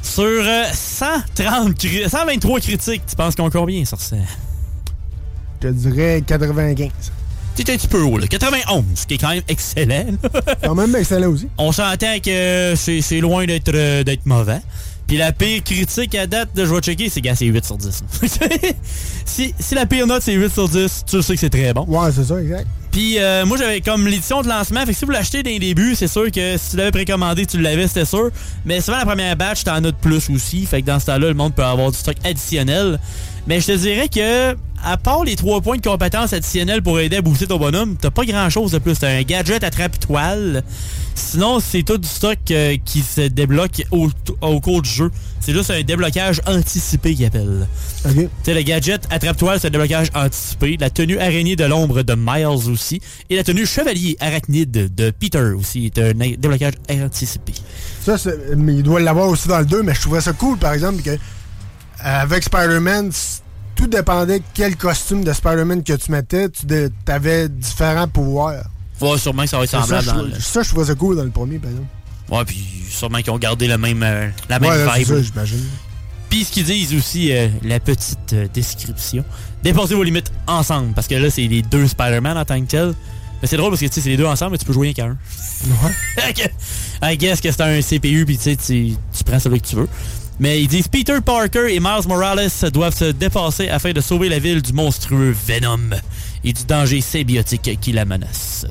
[SPEAKER 3] Sur euh, 130 cri- 123 critiques, tu penses qu'on a combien sur ça?
[SPEAKER 2] Je te dirais 95.
[SPEAKER 3] C'est un petit peu haut, là. 91, ce qui est quand même excellent.
[SPEAKER 2] Quand même excellent aussi.
[SPEAKER 3] On s'entend que c'est c'est loin d'être euh, d'être mauvais. Puis la pire critique à date, de je vais checker, c'est gars, c'est 8 sur 10. si, si la pire note, c'est 8 sur 10, tu sais que c'est très bon.
[SPEAKER 2] Ouais, c'est ça, exact.
[SPEAKER 3] Puis euh, moi, j'avais comme l'édition de lancement. Fait que si vous l'achetez dès le début, c'est sûr que si tu l'avais précommandé, tu l'avais, c'était sûr. Mais souvent, la première batch, t'en as de plus aussi. Fait que dans ce temps-là, le monde peut avoir du stock additionnel. Mais je te dirais que, à part les trois points de compétences additionnels pour aider à booster ton bonhomme, t'as pas grand-chose de plus. T'as un gadget attrape-toile. Sinon, c'est tout du stock euh, qui se débloque au, au cours du jeu. C'est juste un déblocage anticipé qu'ils appellent.
[SPEAKER 2] OK.
[SPEAKER 3] Tu sais, le gadget attrape-toile, c'est un déblocage anticipé. La tenue araignée de l'ombre de Miles aussi. Et la tenue chevalier arachnide de Peter aussi est un déblocage anticipé.
[SPEAKER 2] Ça, mais il doit l'avoir aussi dans le 2, mais je trouvais ça cool, par exemple, que avec Spider-Man, tout dépendait quel costume de Spider-Man que tu mettais, tu avais différents pouvoirs.
[SPEAKER 3] Ouais, sûrement que ça va être
[SPEAKER 2] Ça,
[SPEAKER 3] semblable
[SPEAKER 2] je, trou-
[SPEAKER 3] le...
[SPEAKER 2] ça, je trouvais ça cool dans le premier, par exemple.
[SPEAKER 3] Ouais, puis sûrement qu'ils ont gardé le même, euh, la même
[SPEAKER 2] Ouais,
[SPEAKER 3] vibe.
[SPEAKER 2] ça, j'imagine.
[SPEAKER 3] Puis ce qu'ils disent aussi, euh, la petite euh, description, dépassez vos limites ensemble. Parce que là, c'est les deux Spider-Man en tant que tel. Mais c'est drôle parce que tu sais, c'est les deux ensemble, mais tu peux jouer qu'un. Ouais. I guess que c'est un CPU, puis tu sais, tu tu prends celui que tu veux. Mais ils disent Peter Parker et Miles Morales doivent se dépasser afin de sauver la ville du monstrueux Venom et du danger symbiotique qui la menace.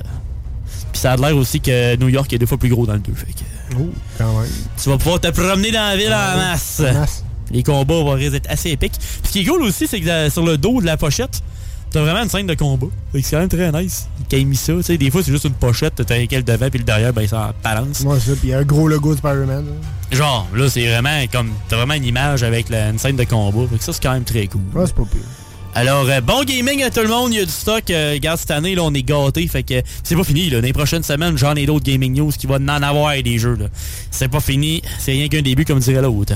[SPEAKER 3] Puis ça a l'air aussi que New York est deux fois plus gros dans le 2. Fait que
[SPEAKER 7] Oh, quand même.
[SPEAKER 3] tu vas pouvoir te promener dans la ville en masse. Les combats vont d'être assez épiques. Puis ce qui est cool aussi, c'est que sur le dos de la pochette, t'as vraiment une scène de combat. C'est quand même très nice. Quand il mis ça, tu sais, des fois c'est juste une pochette, t'as un le devant puis le derrière, ben ça balance.
[SPEAKER 7] Moi, ça. Puis il y a un gros logo de Spider-Man.
[SPEAKER 3] Genre, là c'est vraiment comme, t'as vraiment une image avec la- une scène de combat. Fait que ça c'est quand même très cool.
[SPEAKER 7] Ouais, c'est pas pire.
[SPEAKER 3] Alors, euh, bon gaming à tout le monde. Il y a du stock. Euh, regarde, cette année, là, on est gâtés. Fait que c'est pas fini. Là. Dans les prochaines semaines, j'en ai d'autres gaming news qui vont en avoir des jeux. là. C'est pas fini. C'est rien qu'un début, comme dirait l'autre.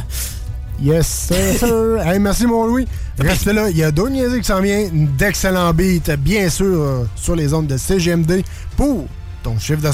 [SPEAKER 7] Yes, sir. Hey, merci, mon Louis. Reste là. Il y a d'autres niaiseries qui s'en viennent. D'excellents beats, bien sûr, euh, sur les ondes de CGMD pour ton chiffre de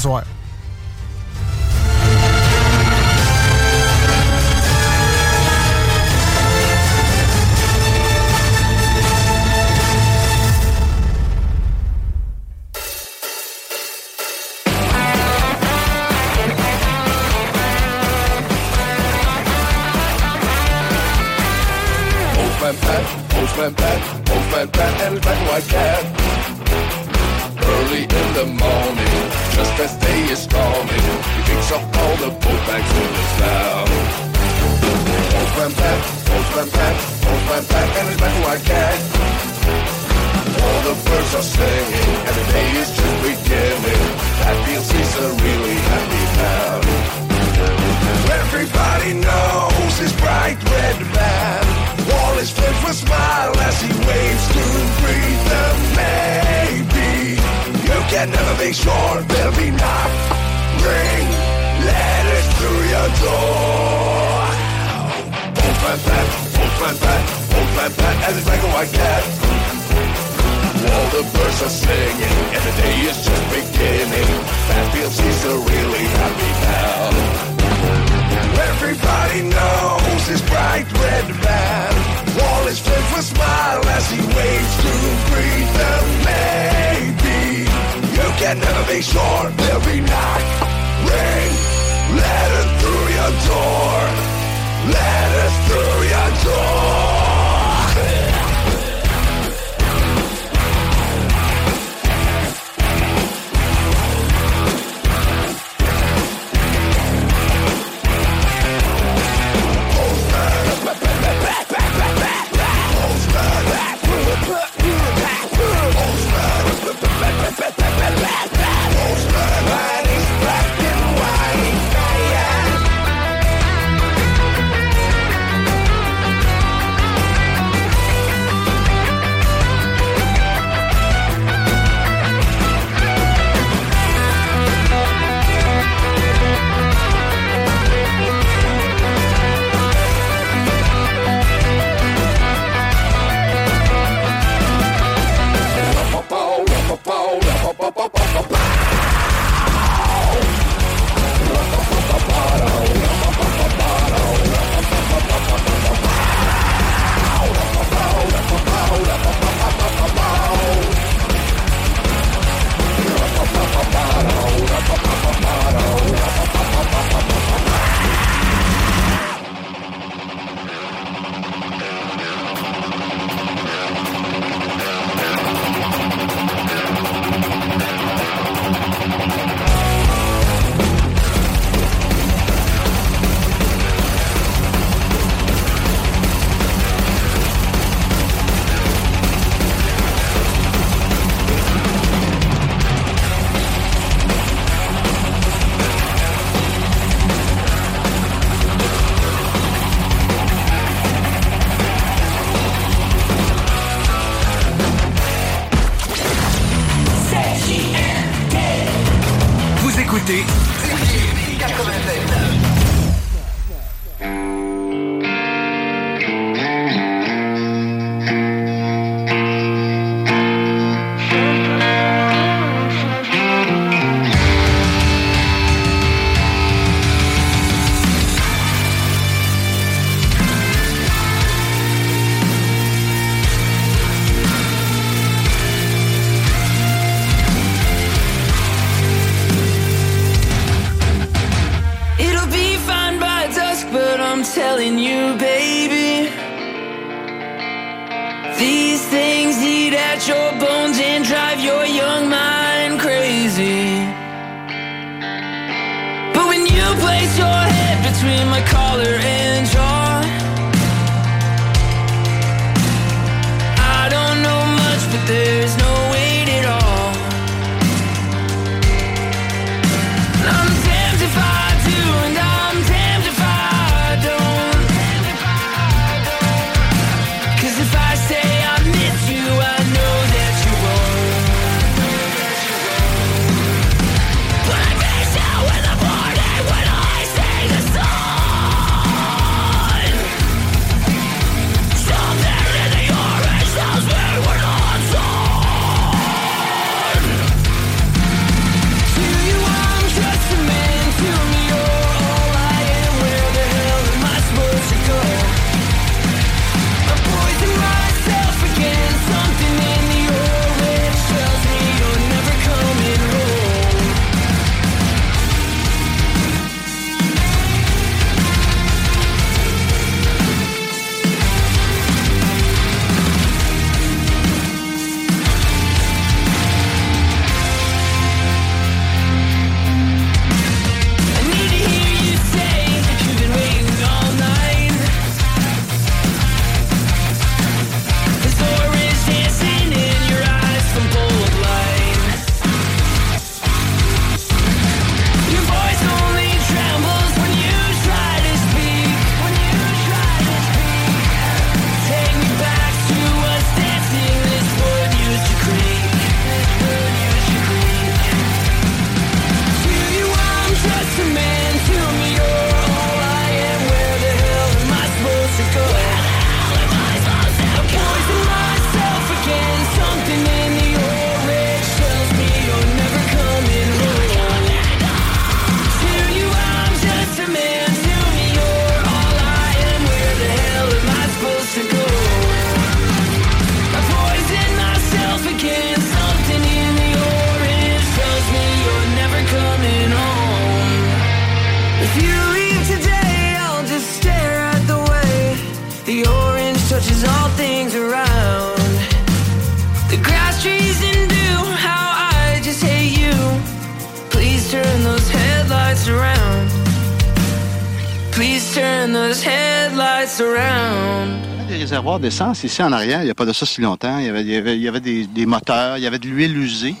[SPEAKER 18] ici en arrière. Il n'y a pas de ça si longtemps. Il y avait, il y avait, il y avait des, des, moteurs, il y avait de l'huile usée.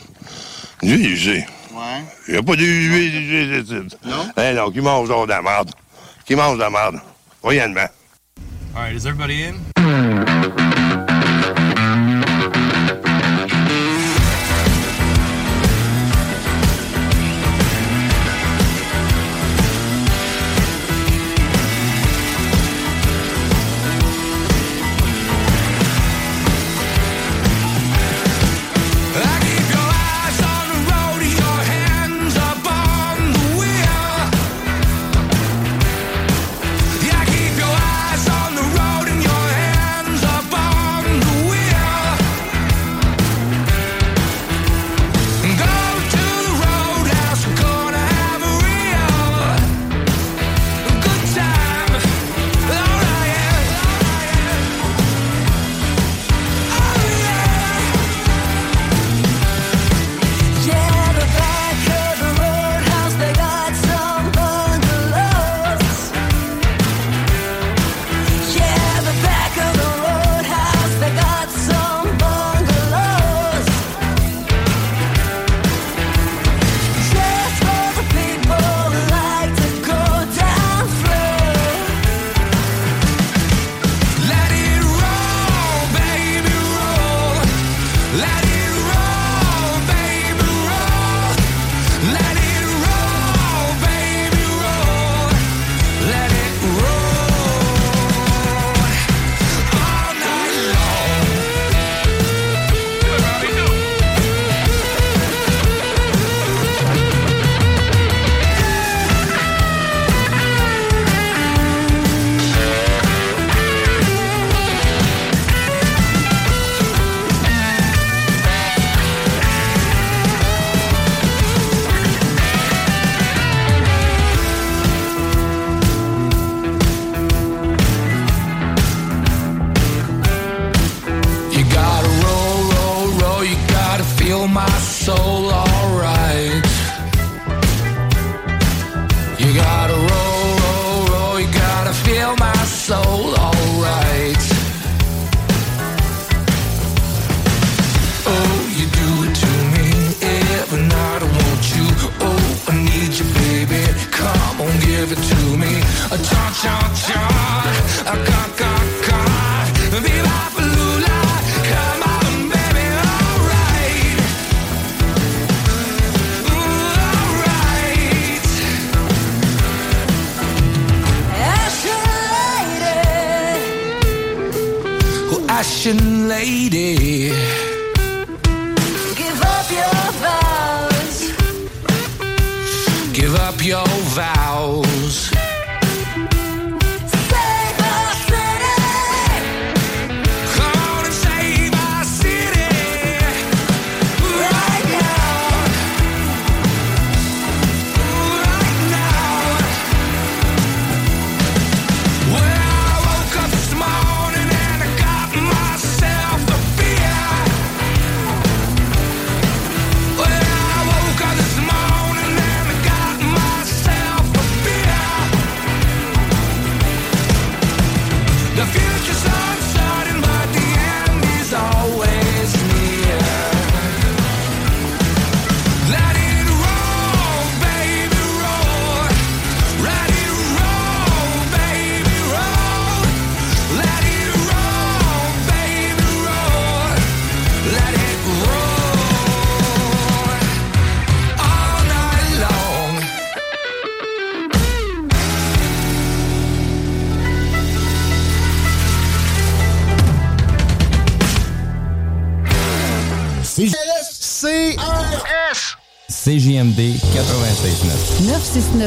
[SPEAKER 19] L'huile usée?
[SPEAKER 18] Ouais.
[SPEAKER 19] Il n'y a pas d'huile usée.
[SPEAKER 18] Non?
[SPEAKER 19] Hey, non, qui mange de la merde? Qui mange de la merde? Voyennement.
[SPEAKER 8] All right, is everybody in?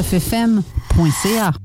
[SPEAKER 8] 969fm.ca.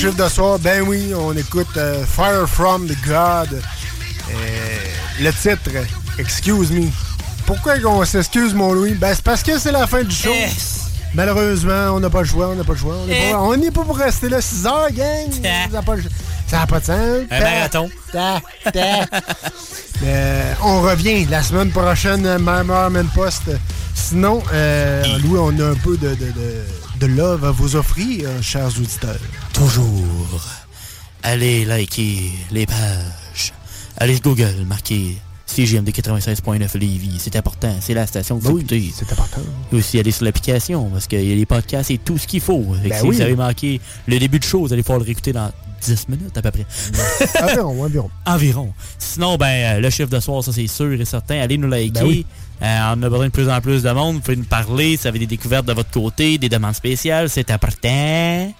[SPEAKER 2] chiffre de soir, ben oui, on écoute euh, Fire from the God. Euh, le titre, Excuse me. Pourquoi qu'on s'excuse, mon Louis? Ben, c'est parce que c'est la fin du show. Malheureusement, on n'a pas le choix, on n'a pas le choix. On n'est
[SPEAKER 3] Eh.
[SPEAKER 2] pas, on pour rester là 6 heures, gang. Ça n'a pas, de sens.
[SPEAKER 3] Un marathon.
[SPEAKER 2] Ta, ta. Mais euh, on revient la semaine prochaine, même heure, même poste. Sinon, euh, Louis, on a un peu de, de, de, de love à vous offrir, chers auditeurs.
[SPEAKER 3] Toujours. Allez liker les pages. Allez sur Google, marquez CGMD 96.9 Lévis. C'est important. C'est la station que vous écoutez.
[SPEAKER 2] C'est important.
[SPEAKER 3] Et aussi aller sur l'application parce qu'il y a les podcasts et tout ce qu'il faut.
[SPEAKER 2] Ben
[SPEAKER 3] si
[SPEAKER 2] oui.
[SPEAKER 3] vous avez manqué le début de show, vous allez pouvoir le réécouter dans 10 minutes à peu près.
[SPEAKER 2] environ, environ.
[SPEAKER 3] Environ. Sinon, ben, euh, le chiffre de soir, ça c'est sûr et certain. Allez nous liker.
[SPEAKER 2] Ben oui.
[SPEAKER 3] Euh, on a besoin de plus en plus de monde. Vous pouvez nous parler. Si vous avez des découvertes de votre côté, des demandes spéciales, c'est important.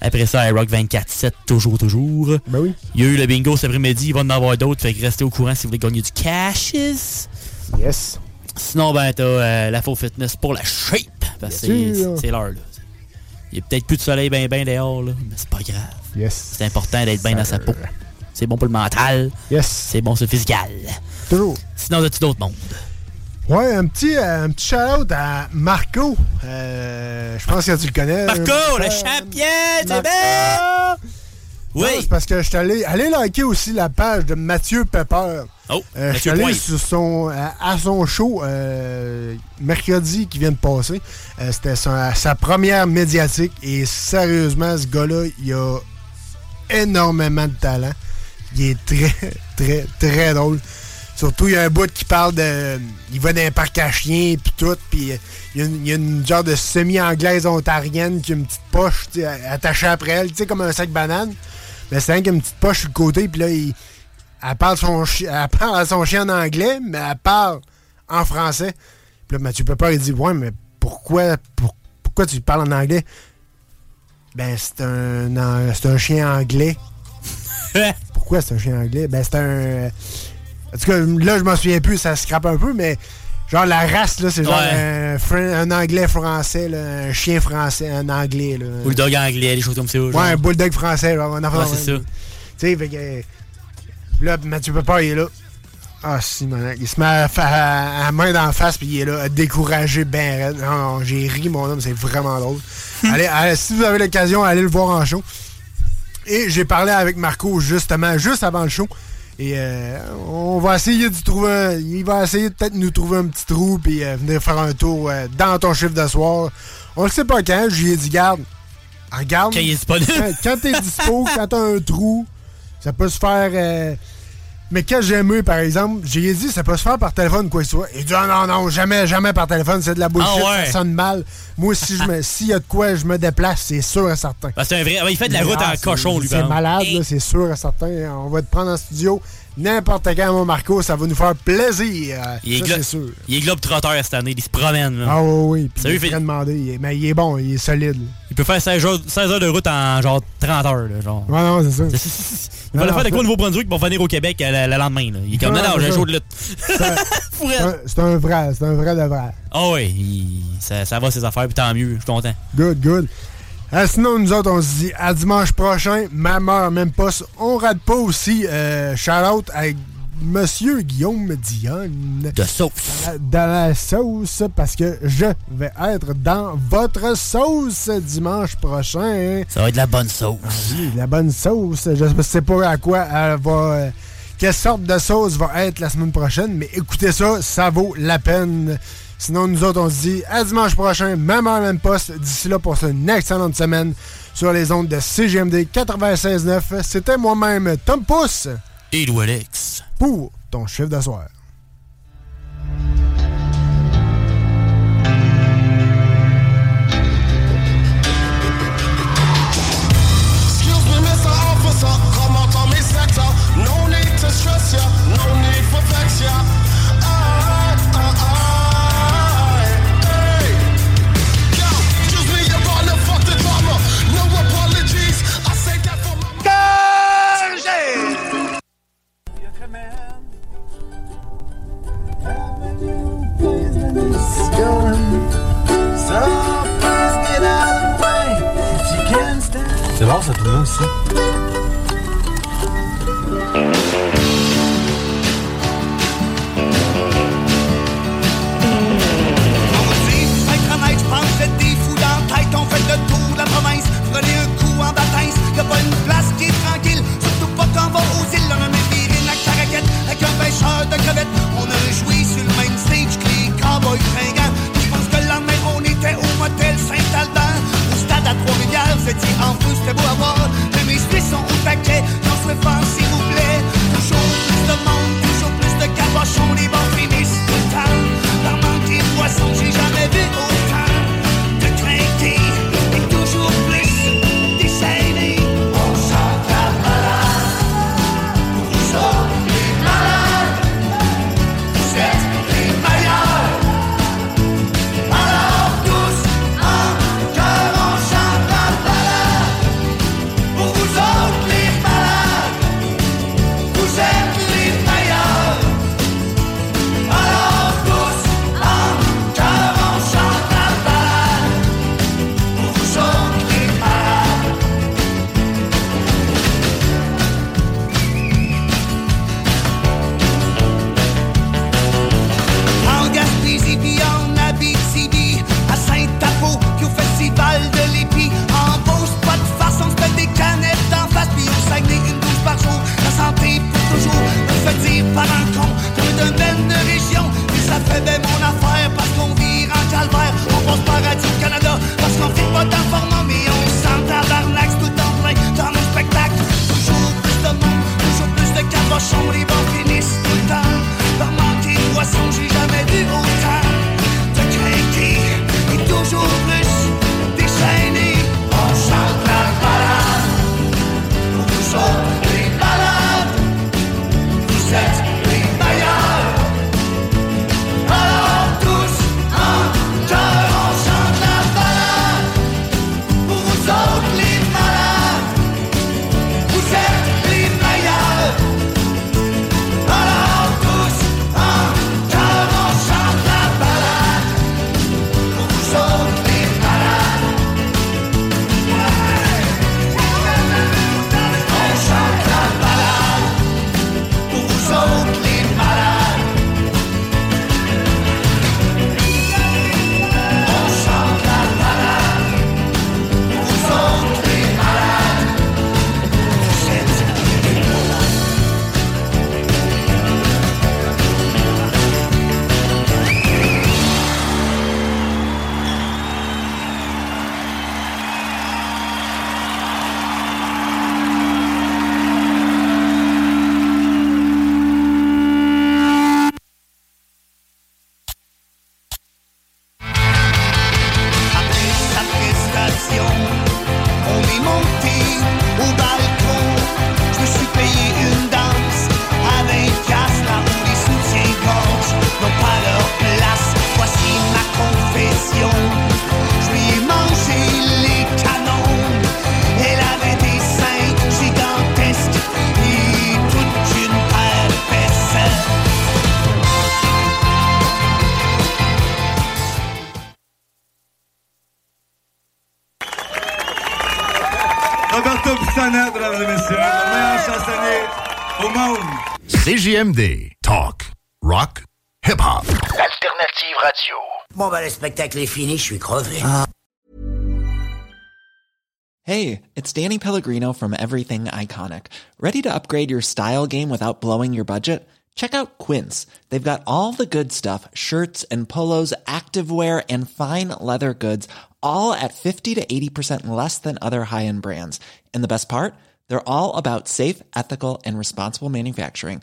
[SPEAKER 3] Après ça, iRock 24-7, toujours, toujours.
[SPEAKER 2] Ben oui.
[SPEAKER 3] Il y a eu le bingo cet après-midi. Il va en avoir d'autres. Fait que restez au courant si vous voulez gagner du cash.
[SPEAKER 2] Yes.
[SPEAKER 3] Sinon, ben, t'as euh, la faux fitness pour la shape. Parce que c'est
[SPEAKER 2] sûr.
[SPEAKER 3] c'est l'heure, là. Il y a peut-être plus de soleil ben ben dehors, là, mais c'est pas grave.
[SPEAKER 2] Yes.
[SPEAKER 3] C'est important d'être bien dans sa peau. C'est bon pour le mental.
[SPEAKER 2] Yes.
[SPEAKER 3] C'est bon sur le physical.
[SPEAKER 2] Toujours.
[SPEAKER 3] Sinon, as-tu d'autres mondes?
[SPEAKER 2] Ouais, un petit, euh, un petit shout-out à Marco. Euh, je pense que tu le connais.
[SPEAKER 3] Marco,
[SPEAKER 2] Euh,
[SPEAKER 3] le champion, c'est bien!
[SPEAKER 2] C'est parce que je suis allé, allé liker aussi la page de Mathieu Pepper.
[SPEAKER 3] Oh,
[SPEAKER 2] Euh, je suis allé sur son, à, à son show euh, mercredi qui vient de passer. Euh, C'était sa, sa première médiatique et sérieusement, ce gars-là, il a énormément de talent. Il est très, très, très drôle. Surtout, il y a un bout qui parle de. Il va dans un parc à chiens, puis tout, puis il y a une, il y a une genre de semi-anglaise ontarienne qui a une petite poche attachée après elle, tu sais, comme un sac banane. Mais c'est qu'il y a une petite poche sur le côté, puis là, il, elle, parle son elle parle à son chien en anglais, mais elle parle en français. Puis là, Mathieu Pepper, il dit Ouais, mais pourquoi, pour- pourquoi tu parles en anglais? Ben, c'est un, c'est un chien anglais. pourquoi c'est un chien anglais? Ben, c'est un. En tout cas, là, je m'en souviens plus, ça scrape un peu, mais genre la race, là, c'est genre
[SPEAKER 3] Ouais.
[SPEAKER 2] un, fran- un anglais français, là, un chien français, un anglais. Là.
[SPEAKER 3] Bulldog anglais, des choses comme ça. genre.
[SPEAKER 2] Ouais, un bulldog français, genre, un affaire
[SPEAKER 3] Ouais, c'est ça.
[SPEAKER 2] Tu sais, fait que. Là, Mathieu Pepper, il est là. Ah, si, mon Il se met à, à, à main d'en face, puis il est là, à décourager ben non, j'ai ri, mon homme, c'est vraiment drôle. allez, allez, si vous avez l'occasion, allez le voir en show. Et j'ai parlé avec Marco, justement, juste avant le show. Et euh, on va essayer de trouver un- Il va essayer de peut-être nous trouver un petit trou, puis euh, venir faire un tour euh, dans ton chiffre de soir. On le sait pas quand, je lui ai dit, garde. Regarde.
[SPEAKER 3] Quand il est disponible.
[SPEAKER 2] Quand, quand t'es dispo, quand t'as un trou, ça peut se faire. Mais quand j'ai aimé, par exemple, j'ai dit ça peut se faire par téléphone, quoi que ce soit. Il dit ah, non, non, jamais, jamais par téléphone, c'est de la bullshit,
[SPEAKER 3] Ah ouais.
[SPEAKER 2] ça sonne mal. Moi, si je me- s'il y a de quoi, je me déplace, c'est sûr et certain.
[SPEAKER 3] Ah, c'est un vrai. ah, il fait de la route
[SPEAKER 2] Ah,
[SPEAKER 3] en cochon, lui,
[SPEAKER 2] C'est malade, c'est sûr et certain. On va te prendre en studio n'importe quand, mon Marco, ça va nous faire plaisir.
[SPEAKER 3] Il est,
[SPEAKER 2] Ça, c'est sûr.
[SPEAKER 3] il est globe trotteur cette année, il se promène. là.
[SPEAKER 2] Ah oui, oui. Puis
[SPEAKER 3] Sérieux,
[SPEAKER 2] il est
[SPEAKER 3] fait-
[SPEAKER 2] est- mais il est bon, il est solide.
[SPEAKER 3] Il peut faire 16 heures, 16 heures de route en genre 30 heures. Là, genre.
[SPEAKER 2] Ouais, non, c'est ça.
[SPEAKER 3] Il va le faire de quoi au Nouveau-Brunswick pour venir au Québec euh, le, le lendemain. Là. Il est comme non, j'ai
[SPEAKER 2] ça.
[SPEAKER 3] show de lutte.
[SPEAKER 2] C'est un- vrai, c'est un vrai de vrai.
[SPEAKER 3] Ah il- ça, ça va ses affaires, puis tant mieux, je suis content.
[SPEAKER 2] Good, good. Euh, sinon, nous autres, on se dit à dimanche prochain, ma mère, même pas. On rate pas aussi euh, Charlotte à Monsieur Guillaume Dionne.
[SPEAKER 3] De sauce.
[SPEAKER 2] Dans la, sauce, parce que je vais être dans votre sauce dimanche prochain.
[SPEAKER 3] Ça va être de la bonne sauce.
[SPEAKER 2] Ah oui, la bonne sauce. Je sais pas à quoi elle va. Euh, quelle sorte de sauce va être la semaine prochaine, mais écoutez ça, ça vaut la peine. Sinon, nous autres, on se dit à dimanche prochain, même heure, même poste. D'ici là, pour une excellente semaine sur les ondes de CGMD 96.9. C'était moi-même, Tom Pousse.
[SPEAKER 3] Et
[SPEAKER 2] Pour ton chiffre
[SPEAKER 20] d'asseoir. On
[SPEAKER 21] se dit,
[SPEAKER 20] être en aide, je pense être des fous dans la tête, on fait le tour de la province, prenez un coup en bâtisse, y'a pas une place qui est tranquille, surtout pas quand on va aux îles, on a même des rimes à caracette, avec un pêcheur de crevettes, on a joué sur le même stage, clé, cow-boy, tringueur, tu penses que l'an dernier on était au motel Saint-Aldan, au stade à trois se dit en plus de beau à voir. Le sont au taquet, dans ce fan s'il vous plaît. Toujours plus de monde, toujours plus de cabochons, les bons finissent tout le temps. Par manque j'ai jamais vu
[SPEAKER 22] vim botar forma
[SPEAKER 12] CJMD. Talk, rock, hip-hop.
[SPEAKER 23] Alternative radio. Bon, bah, le spectacle est fini, je suis crevé. Uh. Hey, it's Danny Pellegrino from Everything Iconic. Ready to upgrade your style game without blowing your budget? Check out Quince. They've got all the good stuff shirts and polos, activewear, and fine leather goods, all at 50 to 80% less than other high end brands. And the best part? They're all about safe, ethical, and responsible manufacturing.